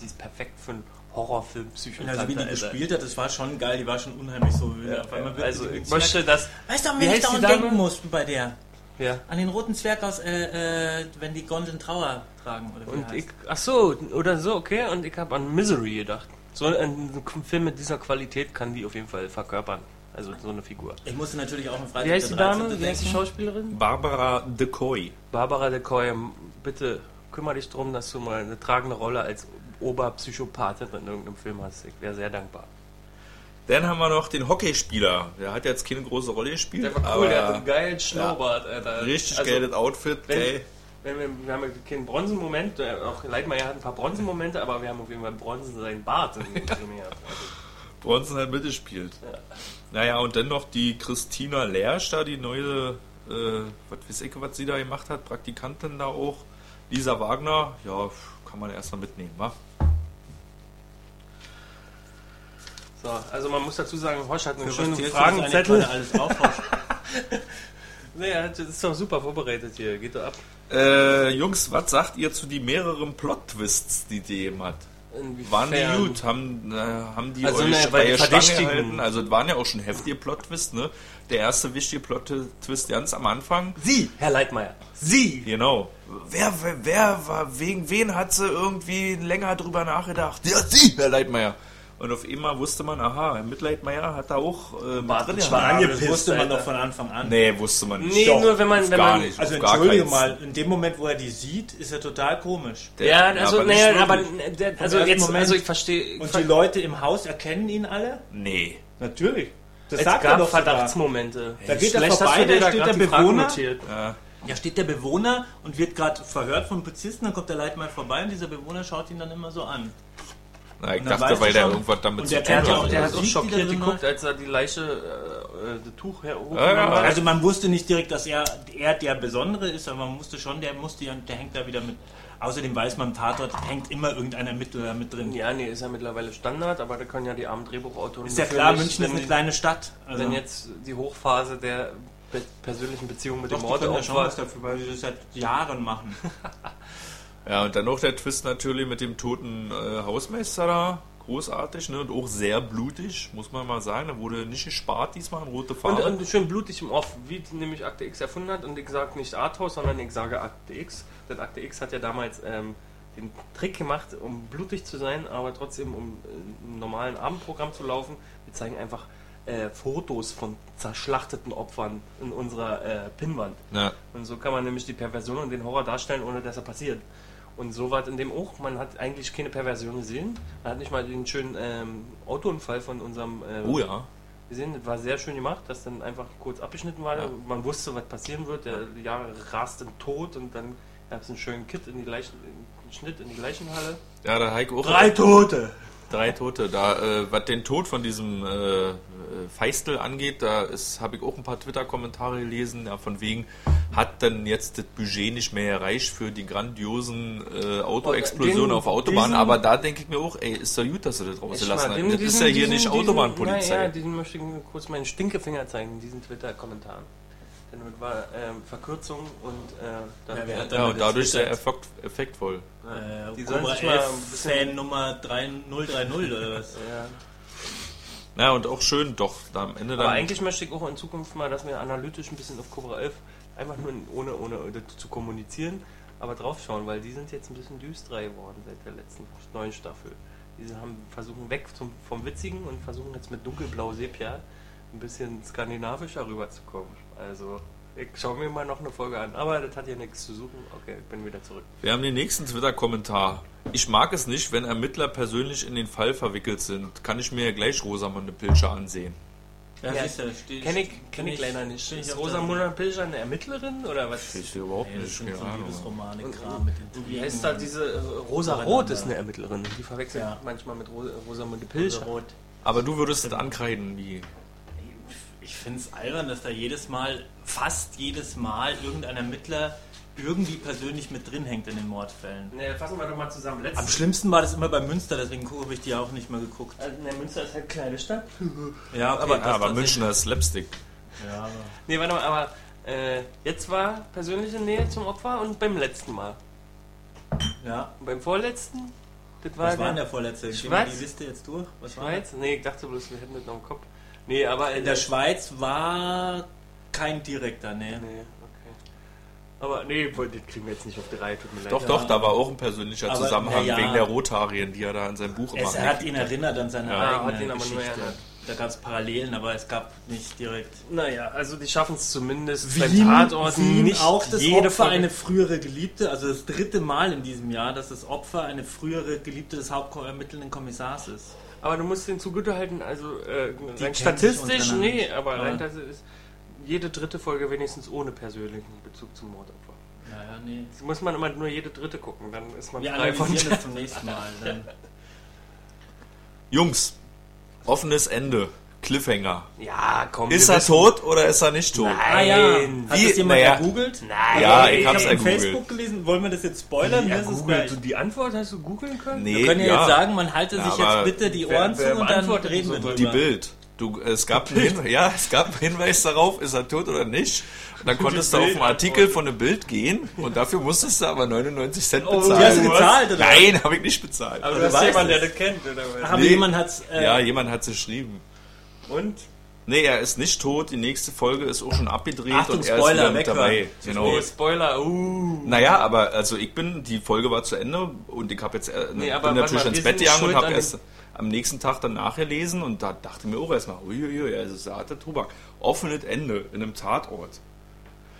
die ist perfekt für einen Horrorfilm, Psychopath. Also wie die gespielt hat, das war schon geil, die war schon unheimlich so. Ja, auf einmal also ich möchte, dass... Weißt du, an Wie wen ich dauernd denken musste bei der? Ja. An den roten Zwerg aus, äh, äh, wenn die Gondeln Trauer tragen, oder wie Und heißt ich, ach so, oder so, okay, und ich habe an Misery gedacht. So ein Film mit dieser Qualität kann die auf jeden Fall verkörpern. Also so eine Figur. Ich musste natürlich auch im Freitag Wie heißt die Dame? 13. Wie heißt die. Schauspielerin? Barbara Decoy. Barbara de Coy, bitte kümmere dich darum, dass du mal eine tragende Rolle als Oberpsychopathin in irgendeinem Film hast. Ich wäre sehr dankbar. Dann haben wir noch den Hockeyspieler. Der hat jetzt keine große Rolle gespielt. Der war cool, der hat einen geilen Schnurrbart, Alter. Richtig Also, geiles Outfit. wenn- geil. Wenn wir, wir haben ja keinen Bronzenmoment, auch Leitmeier hat ein paar Bronzenmomente, aber wir haben auf jeden Fall Bronzen seinen Bart in gehabt. Also, Bronson hat mitgespielt. Ja. Naja, und dann noch die Christina Lersch da, die neue, äh, was weiß ich, was sie da gemacht hat, Praktikantin da auch. Lisa Wagner, ja, kann man erstmal mitnehmen, wa? So, also man muss dazu sagen, Hosch hat einen Für schönen Fragenzettel. alles auf, Horst? Nee, er hat- das ist doch super vorbereitet hier, geht doch ab. Äh, Jungs, was sagt ihr zu die mehreren Plot-Twists, die die eben hat? Waren die gut? Haben, äh, haben die Also, euch ne, bei der Stange Verdächtigen- gehalten? Also, es waren ja auch schon heftige Plot-Twists, ne? Der erste wichtige Plot-Twist ganz am Anfang. Sie, Herr Leitmeier, Sie! Genau. Wer, wer, wer war, wegen wen hat sie irgendwie länger drüber nachgedacht? Ja, sie, Herr Leitmeier. Und auf einmal wusste man, aha, Herr Mitleitmeier hat da auch äh, mit Warte, drin war angepisst, wusste man doch von Anfang an. Nee, wusste man nicht. Nee, Doch, nur wenn man, wenn man, nicht. Also entschuldige mal, in dem Moment, wo er die sieht, ist er total komisch. Der- ja, also, aber naja, aber, der, also jetzt, Moment. also ich verstehe, Und die Leute im Haus erkennen ihn alle? Nee. Natürlich. Das es sagt er gab doch. Verdachtsmomente. Da geht er vorbei, da steht der Bewohner. Ja. Da steht der Bewohner und wird gerade verhört vom Polizisten, dann kommt der Leitmann vorbei und dieser Bewohner schaut ihn dann immer so an. Na, ich dachte, weil der schon- irgendwas damit zu tun hat, auch, der hat da schockiert geguckt, als er die Leiche, äh, äh, das Tuch her hochgenommen Ja, ja. hat. Also man wusste nicht direkt, dass er, er der Besondere ist, aber man musste schon, der musste ja, der hängt da wieder mit. Außerdem weiß man, im Tatort hängt immer irgendein Ermittler mit drin. Ja, nee, ist ja mittlerweile Standard, aber da können ja die armen Drehbuchautoren. Ist ja klar, nicht, München ist eine kleine Stadt. Also Wenn jetzt die Hochphase der persönlichen Beziehung mit doch, dem können ja schon was dafür, weil sie das seit Jahren machen. Ja, und dann noch der Twist natürlich mit dem toten äh, Hausmeister da. Großartig, ne? Und auch sehr blutig, muss man mal sagen. Da wurde nicht gespart diesmal in rote Und, Farbe. und schön blutig im Off, wie die nämlich Akte X erfunden hat. Und ich sage nicht Arthouse, sondern ich sage Akte X. Denn Akte X hat ja damals ähm, den Trick gemacht, um blutig zu sein, aber trotzdem um äh, im normalen Abendprogramm zu laufen. Wir zeigen einfach äh, Fotos von zerschlachteten Opfern in unserer äh, Pinnwand. ja. Und so kann man nämlich die Perversion und den Horror darstellen, ohne dass er passiert. Und so war es in dem auch. Man hat eigentlich keine Perversion gesehen. Man hat nicht mal den schönen ähm, Autounfall von unserem äh, Oh ja. gesehen. Das war sehr schön gemacht, dass dann einfach kurz abgeschnitten war. Ja. Man wusste, was passieren wird. Der Jahre rast in Tod und dann gab es einen schönen Kit in die Leichen, einen Schnitt in die Leichenhalle. Ja, da Heike auch. Tote! Drei Tote. Da, äh, was den Tod von diesem äh, äh, Feistel angeht, da habe ich auch ein paar Twitter-Kommentare gelesen, ja, von wegen, hat denn jetzt das Budget nicht mehr erreicht für die grandiosen äh, Autoexplosionen Den- auf Autobahnen, aber da denke ich mir auch, ey, ist doch gut, dass sie das rausgelassen den- Das ist diesen- ja hier diesen- nicht diesen- Autobahnpolizei. Ja, diesen möchte ich mir kurz meinen Stinkefinger zeigen, in diesen Twitter-Kommentaren. Denn damit war ähm, Verkürzung und äh, dann Ja, wer hat ja, und dadurch sehr effekt, effektvoll. äh, Äh, die sollen sich mal 11 ein bisschen. Fan Nummer 3030 oder was? Ja. Na, und auch schön doch, da am Ende dann. Aber eigentlich möchte ich auch in Zukunft mal, dass wir analytisch ein bisschen auf Cobra 11 einfach nur ohne, ohne zu kommunizieren, aber draufschauen, weil die sind jetzt ein bisschen düsterer geworden seit der letzten neuen Staffel. Die haben versuchen weg zum, vom Witzigen und versuchen jetzt mit dunkelblau Sepia ein bisschen skandinavischer rüberzukommen. Also ich schaue mir mal noch eine Folge an, aber das hat ja nichts zu suchen. Okay, ich bin wieder zurück. Wir haben den nächsten Twitter-Kommentar. Ich mag es nicht, wenn Ermittler persönlich in den Fall verwickelt sind. Kann ich mir gleich Rosamunde Pilcher ansehen. Ja, Ja, siehst du, steht- Kenne ich, kenn ich leider nicht. Ist Rosamunda Pilcher eine Ermittlerin oder was? Ich überhaupt Nee, das nicht, keine so Ahnung. Liebesromane-Kram mit den Wie heißt da diese äh, Rosa Rot ist eine Ermittlerin. Die verwechselt Ja. manchmal mit Ro Rosamunde Pilcher. Rot. Aber du würdest es ankreiden, wie. Ich finde es albern, dass da jedes Mal, fast jedes Mal, irgendein Ermittler irgendwie persönlich mit drin hängt in den Mordfällen. Ne, fassen wir doch mal zusammen. Am Letztes schlimmsten war das immer bei Münster, deswegen habe ich die auch nicht mehr geguckt. also, ne, Münster ist halt kleine Stadt. Ja, okay, aber, ja, aber. Münchner ist Slapstick. Ja, aber Nee, warte mal, aber äh, jetzt war persönliche Nähe zum Opfer und beim letzten Mal. ja. Und beim vorletzten, das war Was war denn der vorletzte? Gehen wir Schweiz? die Liste jetzt durch? Was war Schweiz? Nee, ich dachte bloß, wir hätten das noch im Kopf. Nee, aber In der Schweiz war kein direkter, ne. Nee, okay. Aber nee, das kriegen wir jetzt nicht auf die Reihe, tut mir leid. Doch, Ja. doch, da war auch ein persönlicher Aber, Zusammenhang ja. wegen der Rotarien, die er da in seinem Buch immer Es hat ihn erinnert an seine Ja, eigene hat ihn aber nur Geschichte. erinnert. Da gab es Parallelen, aber es gab nicht direkt. Naja, also die schaffen es zumindest Wien, beim Tatort Wien nicht auch das jede Opfer eine frühere Geliebte, also das dritte Mal in diesem Jahr, dass das Opfer eine frühere Geliebte des hauptermittelnden Kommissars ist. Aber du musst den zugutehalten, also äh, rein statistisch, nee, aber Ja. rein das ist jede dritte Folge wenigstens ohne persönlichen Bezug zum Mordopfer. Naja, nee. Das muss man immer nur jede dritte gucken, dann ist man Wir frei von analysieren das zum nächsten Mal. Dann. Jungs, offenes Ende, Cliffhanger. Ja, komm. Ist er wissen- tot oder ist er nicht tot? Nein. Ah ja, hat Wie- das jemand naja. gegoogelt? Nein. Ja, ich ich habe hab's ergoogelt. Facebook gelesen. Wollen wir das jetzt spoilern? Ja, du die Antwort hast du googeln können? Nee, Wir können ja, ja, jetzt sagen, man halte Ja, sich jetzt aber bitte die wer- Ohren wer zu und dann reden wir so drüber. Die Bild. Du, es gab einen Hin ja, es gab einen Hinweis darauf, ist er tot oder nicht. Und dann konntest du auf einen Artikel von einem Bild gehen und dafür musstest du aber 99 Cent Oh, bezahlen. Die hast du gezahlt, oder? Nein, habe ich nicht bezahlt. Aber Also du hast jemanden, der das kennt, oder was? Aber Nee. jemand hat's. Äh, ja, jemand hat es geschrieben. Und? Nee, er ist nicht tot. Die nächste Folge ist auch schon abgedreht Achtung, und er Spoiler, ist wieder mit dabei. Genau. Spoiler, uh. Naja, aber also ich bin, die Folge war zu Ende und ich habe jetzt äh, Nee, bin natürlich mal, ins Bett gegangen und habe erst am nächsten Tag dann nachgelesen und da dachte mir auch erstmal, uiuiui, also ist harter Tobak. Offenes Ende in einem Tatort.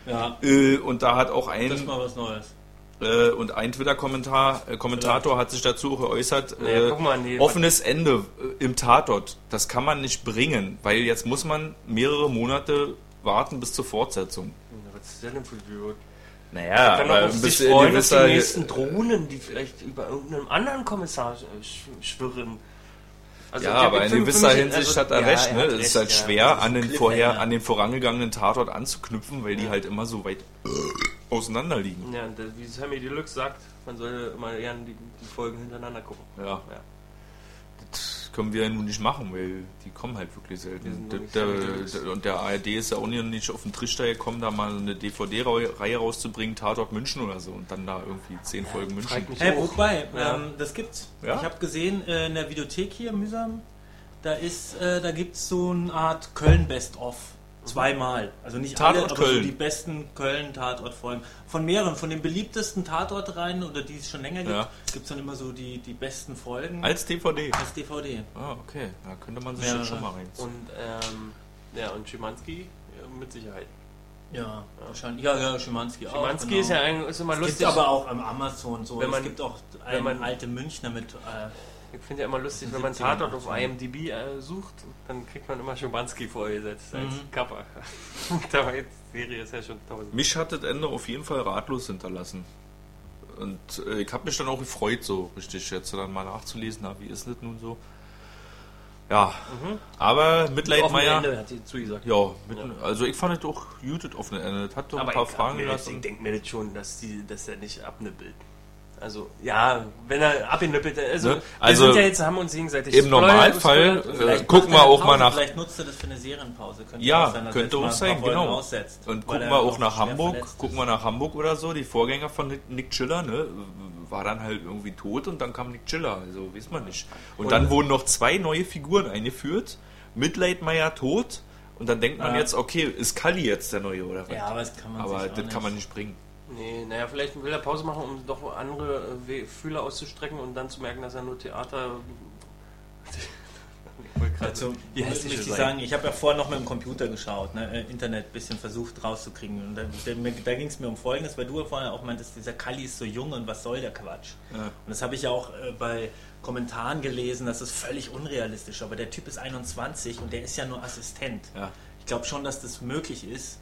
ja, Äh, und da hat auch ein das ist mal was Neues. Äh, und ein Twitter-Kommentar äh, hat sich dazu geäußert. Äh, guck mal, nee, offenes Ende äh, im Tatort, das kann man nicht bringen, weil jetzt muss man mehrere Monate warten bis zur Fortsetzung. Was ist denn für Idiot? Naja, kann aber sich freuen auf die nächsten Drohnen, die vielleicht über irgendeinem anderen Kommissar äh, sch- schwirren. Also, Ja, aber in gewisser mich- Hinsicht also, hat er ja, recht. Ne? Es ist halt ja. schwer, ist an den, vorher, an den vorangegangenen Tatort anzuknüpfen, weil die halt immer so weit auseinander liegen. Ja, wie Sammy Deluxe sagt, man soll immer gerne die, die Folgen hintereinander gucken. Ja. Ja. Das können wir ja nun nicht machen, weil die kommen halt wirklich Wir selten. Der, der, der, und der ARD ist ja auch nicht auf den Trichter gekommen, da mal eine DVD-Reihe rauszubringen, Tatort München oder so, und dann da irgendwie zehn Folgen München. Hey, wobei, Ja. ähm, das gibt's. Ja? Ich habe gesehen, äh, in der Videothek hier mühsam, da ist, äh, da gibt's so eine Art Köln Best of. Zweimal. Also nicht Tatort alle, aber so die besten Köln-Tatort-Folgen. Von mehreren, von den beliebtesten Tatortreihen oder die es schon länger gibt, Ja. gibt's dann immer so die, die besten Folgen Als DVD. als DVD. Ah, okay. Da könnte man sich schon mal rein. Und, ähm, ja, und Schimanski ja, mit Sicherheit. Ja, wahrscheinlich. Ja, ja, Schimanski auch. Schimanski genau. ist ja ein, ist immer Es lustig. gibt aber auch am Amazon so. Wenn man- es gibt auch wenn einen man- alte Münchner mit. Äh, Ich finde ja immer lustig, wenn man 70ern, Tatort auf 80ern. IMDb äh, sucht, dann kriegt man immer Schimanski vorgesetzt als Mhm. Cover. Dabei die Serie ist ja schon tausend. Mich hat das Ende auf jeden Fall ratlos hinterlassen. Und äh, ich habe mich dann auch gefreut, so richtig jetzt dann mal nachzulesen, na, wie ist das nun so? Ja, aber Mitleid Meier. Ende hat sie zugesagt. Ja, mit, also ich fand es auch gut, das offene Ende. Das hat doch ein paar ich, Fragen gelassen. ich denke mir das schon, dass, die, dass er nicht abnippelt. Also, ja, wenn er abnippelt, also, Ne? wir Also, sind ja jetzt, haben uns gegenseitig Im Normalfall äh, gucken wir auch mal nach Vielleicht nutzt er das für eine Serienpause. Könnte Ja, auch sein, dass er könnte auch ein sein, genau. Aussetzt, und gucken wir auch nach Hamburg, gucken wir nach Hamburg oder so. Die Vorgänger von Nick- Nick Chiller, ne, war dann halt irgendwie tot und dann kam Nick Chiller, also weiß man nicht. Und, Und- dann wurden noch zwei neue Figuren eingeführt. Mitleidmeier tot und dann denkt man Ja. jetzt, okay, ist Kali jetzt der neue oder was? Ja, aber das kann man aber sich auch das kann man nicht. nicht bringen. Nee, naja, vielleicht will er Pause machen, um doch andere äh, Fühler auszustrecken und dann zu merken, dass er nur Theater. Ich wollte gerade- Also, Wie heißt ich sagen, ich habe ja vorher noch mit dem Computer geschaut, ne, äh, Internet ein bisschen versucht rauszukriegen. Und da, da, ging es mir um Folgendes, weil du ja vorher auch meintest, dieser Kali ist so jung und was soll der Quatsch? Ja. Und das habe ich ja auch äh, bei Kommentaren gelesen, das ist völlig unrealistisch. Aber der Typ ist 21 und der ist ja nur Assistent. Ja. Ich glaube schon, dass das möglich ist.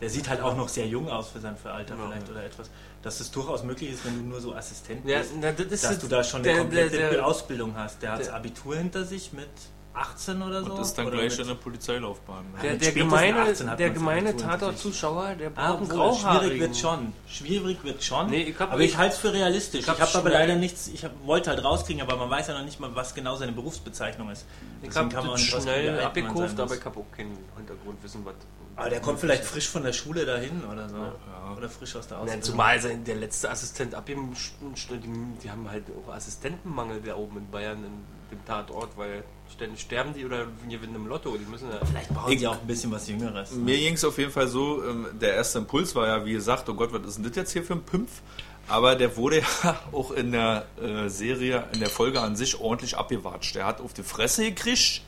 Der sieht halt auch noch sehr jung aus für sein für Alter Ja. vielleicht oder etwas. Dass es durchaus möglich ist, wenn du nur so Assistent Ja, bist, na, das ist dass du da schon der- eine komplette der- der- Ausbildung hast. Der hat das Abitur hinter sich mit 18 oder so. Und ist dann oder gleich in der Polizeilaufbahn. Ja, Der, der gemeine, 18 hat der gemeine. Tatort-Zuschauer, der Ah, braucht Grauhaarigen. schwierig wird schon. Schwierig wird schon. Nee, ich hab- aber ich ich- halte es für realistisch. ich Ich hab habe aber leider nichts, ich hab, wollte halt rauskriegen, aber man weiß ja noch nicht mal, was genau seine Berufsbezeichnung ist. Ich habe kann man das schnell abgekauft, aber ich habe auch keinen Hintergrundwissen, was... Aber der kommt vielleicht frisch von der Schule dahin oder so. Ja. Oder frisch aus der Ja, Ausbildung. zumal sein, der letzte Assistent ab ihm, die, die haben halt auch Assistentenmangel da oben in Bayern in dem Tatort, weil ständig sterben die oder gewinnen im Lotto. Die müssen ja. Vielleicht brauchen sie auch ein bisschen was Jüngeres. Mir ging es auf jeden Fall so, ähm, der erste Impuls war ja, wie gesagt, oh Gott, was ist denn das jetzt hier für ein Pimpf? Aber der wurde ja auch in der äh, Serie, in der Folge an sich ordentlich abgewatscht. Er hat auf die Fresse gekriegt,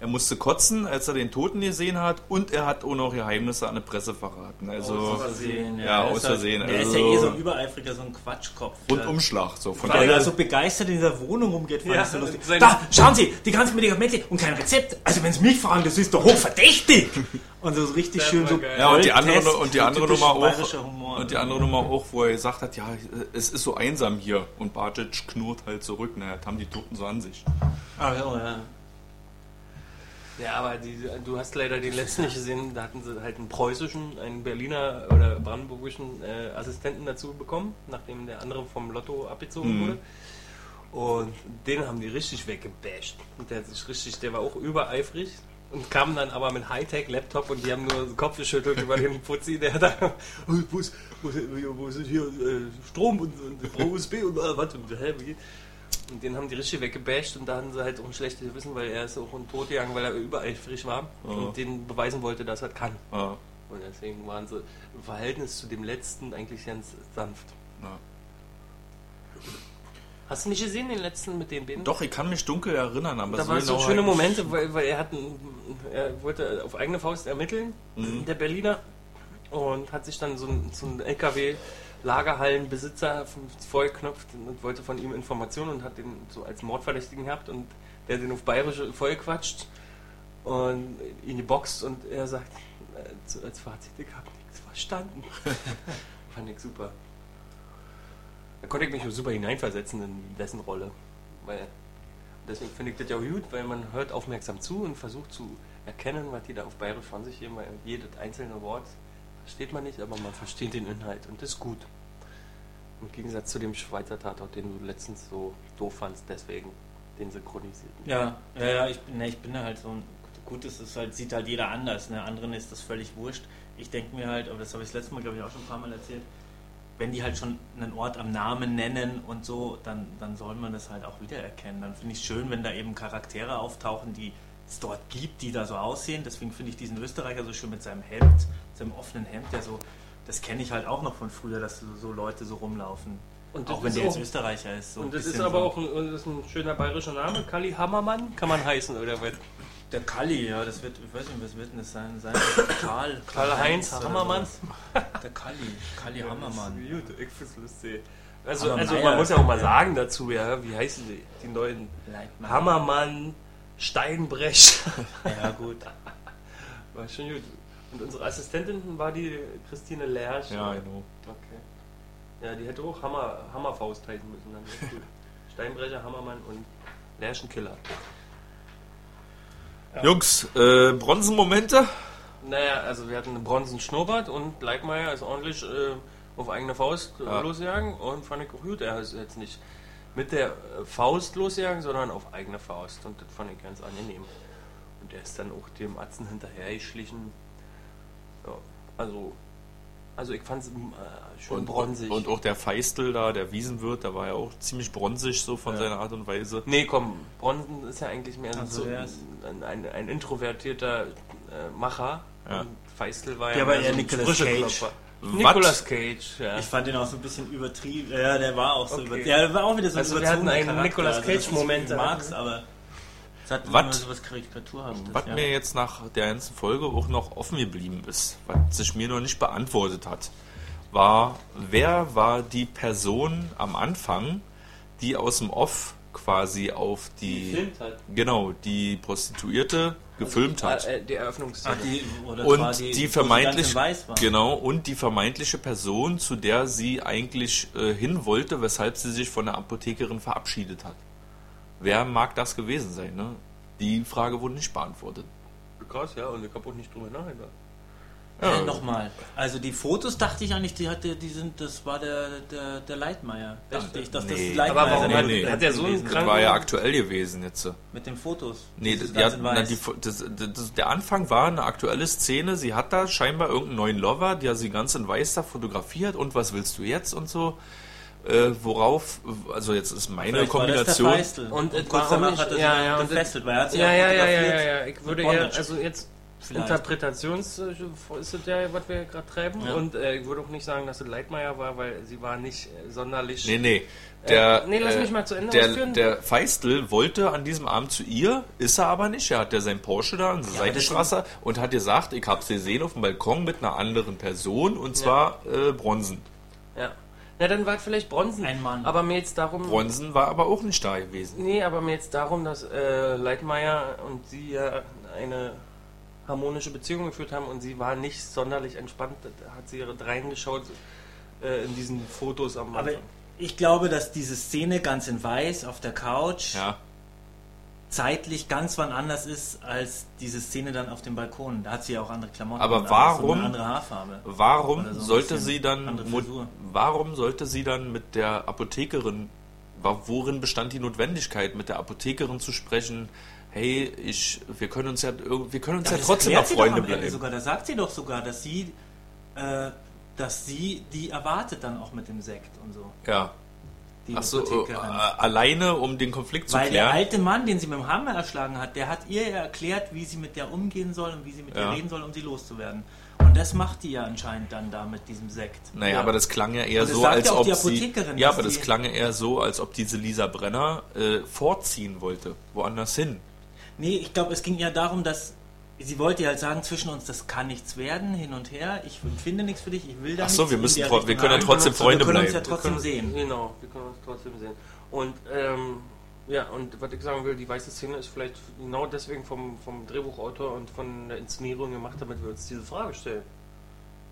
er musste kotzen, als er den Toten gesehen hat und er hat auch noch Geheimnisse an der Presse verraten. Also Aus Versehen, Ja, Er aus ist halt- Versehen, Der ist also- ja eh so ein Übereifriger, so ein Quatschkopf. Rundumschlag. So, von Weil er so begeistert in dieser Wohnung rumgeht, fand Ja, ich so lustig. Da, schauen Sie, die ganzen Medikamente und kein Rezept. Also wenn Sie mich fragen, das ist doch hochverdächtig. Und so richtig schön so. geil. ja, und die andere, und die so andere Nummer auch, Humor. und die andere Nummer auch, wo er gesagt hat, ja, es ist so einsam hier. Und Bartic knurrt halt zurück, naja, das haben die Toten so an sich. Ah, ja, ja. Ja, aber die, du hast leider den letzten nicht gesehen. Da hatten sie halt einen preußischen, einen Berliner oder brandenburgischen äh, Assistenten dazu bekommen, nachdem der andere vom Lotto abgezogen Mhm. wurde. Und den haben die richtig weggebasht. Und der, sich richtig, der war auch übereifrig und kam dann aber mit Hightech-Laptop und die haben nur den Kopf geschüttelt über den Fuzzi, der da, "Oh, wo ist, wo ist, wo ist hier äh, Strom und, und USB und äh, was und hä, wie? Und den haben die richtig weggebasht und da hatten sie halt auch ein schlechtes Gewissen, weil er ist auch ein Tod gegangen, weil er übereifrig war Ja. und den beweisen wollte, dass er kann. Ja, Und deswegen waren sie im Verhältnis zu dem letzten eigentlich ganz sanft. ja. Hast du nicht gesehen, den letzten mit den Binden? Doch, ich kann mich dunkel erinnern, aber Da waren so genau schöne halt- Momente, weil, weil er hat ein, er wollte auf eigene Faust ermitteln, Mhm. der Berliner, und hat sich dann so ein, so ein LKW Lagerhallenbesitzer vollgeknopft und wollte von ihm Informationen und hat den so als Mordverdächtigen gehabt und der den auf Bayerische vollquatscht und ihn geboxt und er sagt äh, als Fazit, ich habe nichts verstanden. Fand ich super. Da konnte ich mich super hineinversetzen in dessen Rolle. Weil deswegen finde ich das ja auch gut, weil man hört aufmerksam zu und versucht zu erkennen, was die da auf Bayerisch von sich geben, weil jedes einzelne Wort versteht man nicht, aber man versteht den Inhalt und das ist gut. Im Gegensatz zu dem Schweizer Tatort, den du letztens so doof fandst, deswegen den synchronisierten. Ja, ja, ja, ich, bin- ne, ich bin da halt so ein. Gut, das ist halt, sieht halt jeder anders. Ne? Anderen ist das völlig wurscht. Ich denke mir halt, aber das habe ich das letzte Mal, glaube ich, auch schon ein paar Mal erzählt, wenn die halt schon einen Ort am Namen nennen und so, dann, dann soll man das halt auch wiedererkennen. Dann finde ich es schön, wenn da eben Charaktere auftauchen, die es dort gibt, die da so aussehen. Deswegen finde ich diesen Österreicher so schön mit seinem Hemd, seinem offenen Hemd, der so, das kenne ich halt auch noch von früher, dass so, Leute so rumlaufen. Und auch wenn der jetzt Österreicher ist. So und das ist aber so. auch ein, das ist ein schöner bayerischer Name. Kali Hammermann kann man heißen, oder was? Der Kalli, ja, das wird, ich weiß nicht, was wird denn das sein? sein Karl. Karl-Heinz oder Hammermann? Der Kalli, Kalli Hammermann. Gut, ich find's lustig. Also, Hammermeier. also man muss ja auch mal sagen dazu, ja, wie heißen die, die neuen Leitmann. Hammermann, Steinbrech. Ja, gut. War schon gut. Und unsere Assistentin war die Christine Lersch. Ja, genau. Okay. Ja, die hätte auch Hammer, Hammerfaust heißen müssen. Dann gut. Steinbrecher, Hammermann und Lärschenkiller. Jungs, äh, Bronzenmomente? Naja, also wir hatten einen Bronzen Schnurrbart und Bleikmeier ist ordentlich äh, auf eigene Faust äh, Ja. losgegangen und fand ich auch gut. Er ist jetzt nicht mit der äh, Faust losgegangen, sondern auf eigene Faust und das fand ich ganz angenehm. Und er ist dann auch dem Atzen hinterhergeschlichen. Ja, also, also ich fand es äh, schön Und, bronzig. und auch der Feistel da, der Wiesenwirt, der war ja auch ziemlich bronzig so von Ja. seiner Art und Weise. Nee, komm, Bronson ist ja eigentlich mehr Ach so, der ein, ein, ein introvertierter äh, Macher. Ja. Und Feistel war Der ja war mehr eher so ein Nicolas Sprücheklopfer. Nicolas Cage, ja. Ich fand den auch so ein bisschen übertrieben. Ja, der war auch so Okay. übertrieben. Ja, der war auch wieder so ein Also wir überzogener hatten einen Charakter. Nicolas Also Cage-Moment. Ich mag's, aber hat Was- immer so was Karikaturhaftes. Was ja. mir jetzt nach der ganzen Folge auch noch offen geblieben ist, was sich mir noch nicht beantwortet hat, war, wer war die Person am Anfang, die aus dem Off quasi auf die, gefilmt hat. genau, die Prostituierte gefilmt hat. Äh, äh, die Eröffnungsszene. Ach, die, oder und zwar die, ganz vermeintlich genau und die vermeintliche Person, zu der sie eigentlich äh, hin wollte, weshalb sie sich von der Apothekerin verabschiedet hat. Wer mag das gewesen sein? Ne? Die Frage wurde nicht beantwortet. Krass, ja, und ich habe auch nicht drüber nachgedacht. Äh, Nochmal. Also die Fotos dachte ich eigentlich, die hatte, die sind, das war der, der, der Leitmeier. Dachte ich, dass das Nee. Leitmeier Aber warum der hat- Produzent hat der so einen gewesen ist. kranken- Das war ja aktuell gewesen jetzt. Mit den Fotos. Nee, das, ja, ganz in na, die, das, das, der Anfang war eine aktuelle Szene. Sie hat da scheinbar irgendeinen neuen Lover, der sie ganz in weiß da fotografiert und was willst du jetzt und so. Äh, worauf, also jetzt ist meine Vielleicht war das der Kombination. Und, Und, äh, kurz warum danach hat er Ja, sich ja, und- gefesselt, weil er hat sie Ja, auch ja, ja, ja, ja, ja. Ich würde Bondage. also jetzt Vielleicht. Interpretations äh, ist das ja, was wir gerade treiben. Ja. Und äh, ich würde auch nicht sagen, dass es Leitmeier war, weil sie war nicht äh, sonderlich. Nee, nee. Der, Äh, nee, lass äh, mich mal zu Ende der, ausführen. der Feistel wollte an diesem Abend zu ihr, ist er aber nicht. Er hat ja sein Porsche da in der Ja, Seitenstraße und hat gesagt, ich habe sie gesehen auf dem Balkon mit einer anderen Person und zwar äh, Bronsen. Ja. Na, dann war es vielleicht Bronzen. Ein Mann. Aber mir jetzt darum. Bronsen war aber auch nicht da gewesen. Nee, aber mir jetzt darum, dass äh, Leitmeier und sie ja eine harmonische Beziehung geführt haben und sie war nicht sonderlich entspannt, da hat sie reingeschaut äh, in diesen Fotos am Aber Anfang. ich glaube, dass diese Szene ganz in weiß auf der Couch Ja. zeitlich ganz wann anders ist als diese Szene dann auf dem Balkon. Da hat sie ja auch andere Klamotten. Aber warum- eine andere Haarfarbe. Warum so sollte sie dann warum sollte sie dann mit der Apothekerin worin bestand die Notwendigkeit mit der Apothekerin zu sprechen? Hey, ich wir können uns ja wir können uns ja, trotzdem noch Freunde bleiben. Sogar, da sagt sie doch sogar, dass sie, äh, dass sie die erwartet dann auch mit dem Sekt und so. Ja. Die Ach so, äh, Apothekerin. alleine um den Konflikt zu Weil der klären. alte Mann, den sie mit dem Hammer erschlagen hat, der hat ihr ja erklärt, wie sie mit der umgehen soll und wie sie mit Ja. ihr reden soll, um sie loszuwerden. Und das macht die ja anscheinend dann da mit diesem Sekt. Naja, Ja. aber das klang ja eher so, als ja ob sie. Ja, aber das klang ja eher so, als ob diese Lisa Brenner äh, vorziehen wollte, woanders hin. Nee, ich glaube, es ging ja darum, dass sie wollte ja halt sagen, zwischen uns, das kann nichts werden, hin und her. Ich finde nichts für dich, ich will da Ach so, nichts wir müssen wir können ja trotzdem Freunde wir können uns ja bleiben. trotzdem können, sehen. Genau, wir können uns trotzdem sehen. Und ähm, ja, und was ich sagen will, die weiße Szene ist vielleicht genau deswegen vom, vom Drehbuchautor und von der Inszenierung gemacht, damit wir uns diese Frage stellen.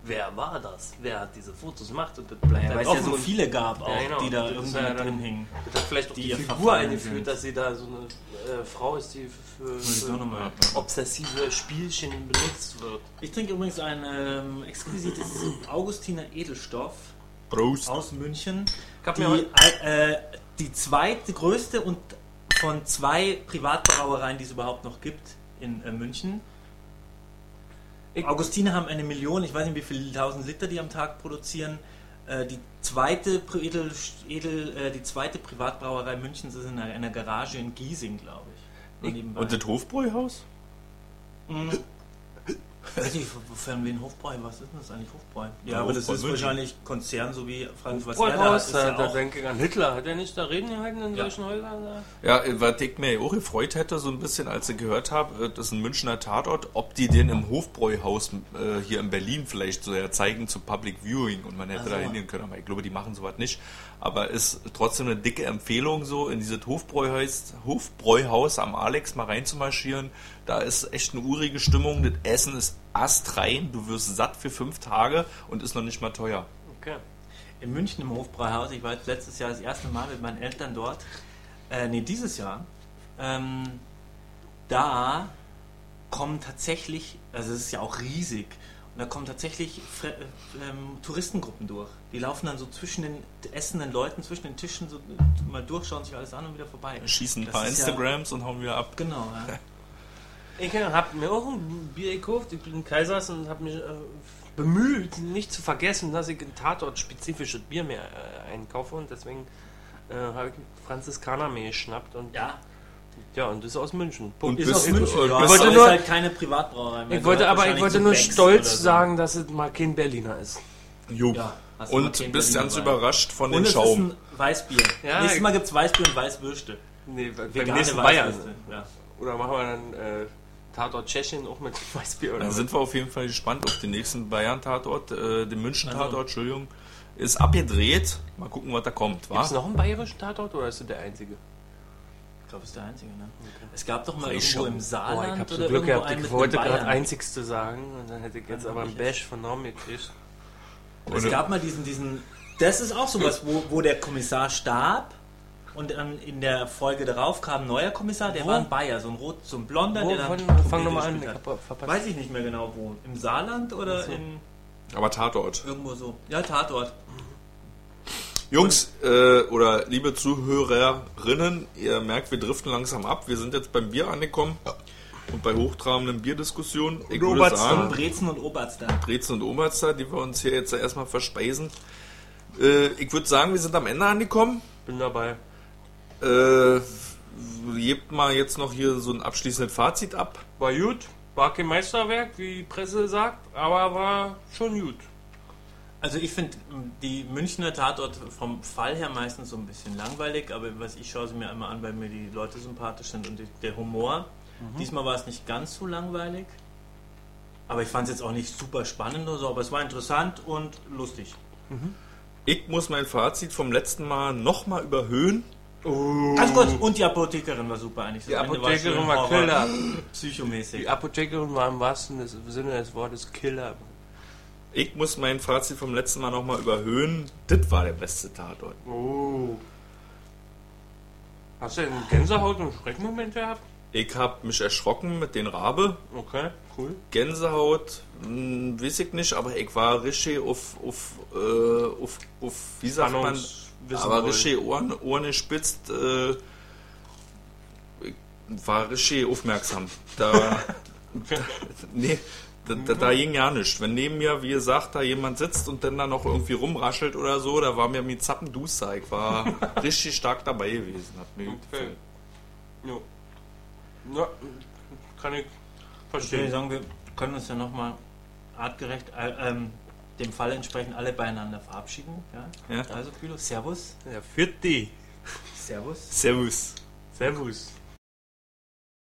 Wer war das? Wer hat diese Fotos gemacht? Und das bleibt Ja, weil es ja so viele gab auch, Ja, genau. die da irgendwie ja drin hingen. Das hat vielleicht auch die die, Figur eingeführt, sind. dass sie da so eine äh, Frau ist, die für, für obsessive Spielchen benutzt wird. Ich trinke übrigens ein ähm, exquisites Augustiner Edelstoff Prost. aus München. Die, mir heute- äh, die zweite größte und von zwei Privatbrauereien, die es überhaupt noch gibt in äh, München. Ich- Augustiner haben eine Million, ich weiß nicht, wie viele tausend Liter die am Tag produzieren. Äh, die zweite Edel, Edel, äh, die zweite Privatbrauerei Münchens ist in einer, einer Garage in Giesing, glaube ich. Nebenbei. Und das Hofbräuhaus? Mhm. Weiß nicht, wofern wen Hofbräu, was ist denn das eigentlich Hofbräu? Ja, Ja, aber das Hofbräu ist München. wahrscheinlich Konzern, so wie Frank was er da ist da, ja da auch, denke ich an Hitler. Hat er nicht da Reden gehalten in Ja. solchen Häusern? Ja, was ich mir auch gefreut hätte, so ein bisschen, als ich gehört habe, äh, das ist ein Münchner Tatort, ob die den im Hofbräuhaus äh, hier in Berlin vielleicht so ja zeigen zu Public Viewing und man hätte Ach so. da hingehen können. Aber ich glaube, die machen sowas nicht. Aber ist trotzdem eine dicke Empfehlung, so in dieses Hofbräuhaus, Hofbräuhaus am Alex mal reinzumarschieren. Da ist echt eine urige Stimmung. Das Essen ist astrein. Du wirst satt für fünf Tage und ist noch nicht mal teuer. Okay. in München im Hofbräuhaus. Ich war jetzt letztes Jahr das erste Mal mit meinen Eltern dort. Äh, nee, dieses Jahr. Ähm, da kommen tatsächlich, also es ist ja auch riesig, und da kommen tatsächlich Fre äh, ähm, Touristengruppen durch. Die laufen dann so zwischen den essenden Leuten, zwischen den Tischen so mal durch, schauen sich alles an und wieder vorbei. Schießen ein Das paar ist ja- Instagrams und hauen wir ab. Genau, ja. Ich habe mir auch ein Bier gekauft. Ich bin in Kaisers und habe mich äh, bemüht, nicht zu vergessen, dass ich ein Tatort-spezifisches Bier mehr äh, einkaufe. Und deswegen äh, habe ich Franziskaner mir geschnappt. Und ja. ja, und das ist aus München. Und Punkt. Ist Bis- aus München, und ja, bis- aber wollte ist nur- halt keine Privatbrauerei mehr. Ich wollte aber ich wollte nur Becks stolz so. sagen, dass es mal kein Berliner ist. Jo. Ja, und bist Berliner ganz Wein. überrascht von Und dem es ist Schaum. ein Weißbier. Ja, Nächstes ich- Mal gibt es Weißbier und Weißwürste. Nee, beim Vegane nächsten Bayern. Weißwürste. Ja. Oder machen wir dann äh, Tatort Tschechien auch mit Weißbier oder Dann sind wir auf jeden Fall gespannt auf den nächsten Bayern-Tatort. Äh, den München-Tatort, Also. Entschuldigung, ist abgedreht. Mal gucken, was da kommt. Gibt es noch einen bayerischen Tatort oder ist das der einzige? Ich glaube, das ist der einzige, ne? Es gab doch mal Freischau. irgendwo im Oh, Saarland ich habe so oder Glück irgendwo gehabt, ich mit wollte gerade einzigste sagen und dann hätte ich jetzt Dann aber einen ich Bash von Norm gekriegt. Es gab mal diesen, diesen, das ist auch sowas, wo, wo der Kommissar starb Und dann in der Folge darauf kam ein neuer Kommissar, der Wo? war ein Bayer, so ein rot, so ein blonder, Wo, der dann von, fang nochmal an. Ich hab verpasst. Weiß ich nicht mehr genau wo. Im Saarland oder so. in Aber Tatort. irgendwo so. Ja, Tatort. Jungs äh, oder liebe Zuhörerinnen, ihr merkt, wir driften langsam ab. Wir sind jetzt beim Bier angekommen und bei hochtrabenden Bierdiskussionen. Ich würde Und sagen, Brezen und Oberster. Brezen und Oberster, die wir uns hier jetzt erstmal verspeisen. Äh, ich würde sagen, wir sind am Ende angekommen. Bin dabei. Äh, gebt mal jetzt noch hier so ein abschließendes Fazit ab. War gut. War kein Meisterwerk, wie die Presse sagt, aber war schon gut. Also ich finde die Münchner Tatort vom Fall her meistens so ein bisschen langweilig, aber was ich schaue sie mir immer an, weil mir die Leute sympathisch sind und die, der Humor. Diesmal war es nicht ganz so langweilig, aber ich fand es jetzt auch nicht super spannend oder so, aber es war interessant und lustig. Ich muss mein Fazit vom letzten Mal nochmal überhöhen. Ganz kurz, und die Apothekerin war super eigentlich. Das Die Ende Apothekerin war Horror- Killer. Psychomäßig. Die Apothekerin war im wahrsten Sinne des Wortes Killer. Ich muss mein Fazit vom letzten Mal nochmal überhöhen. Das war der beste Tatort. Oh. Hast du einen Gänsehaut und Schreckmoment gehabt? Ich habe mich erschrocken mit den Rabe. Okay, cool. Gänsehaut, hm, weiß ich nicht, aber ich war richtig auf, auf, äh, auf, auf wie sagt man, wissen aber wollen. richtig Ohren, Ohren gespitzt, äh, war richtig aufmerksam. Da, nee, da, da, da ging ja nichts. Wenn neben mir, wie gesagt, da jemand sitzt und dann da noch irgendwie rumraschelt oder so, da war mir mit Zappenduster. Ich war richtig stark dabei gewesen. Hat mir gut Okay. Jo. Ja, kann ich Ich würde verstehen. sagen, wir können uns ja nochmal artgerecht äh, ähm, dem Fall entsprechend alle beieinander verabschieden. Ja? Ja. Also, Kühlo, Servus. Ja, für die. Servus. Servus. Servus.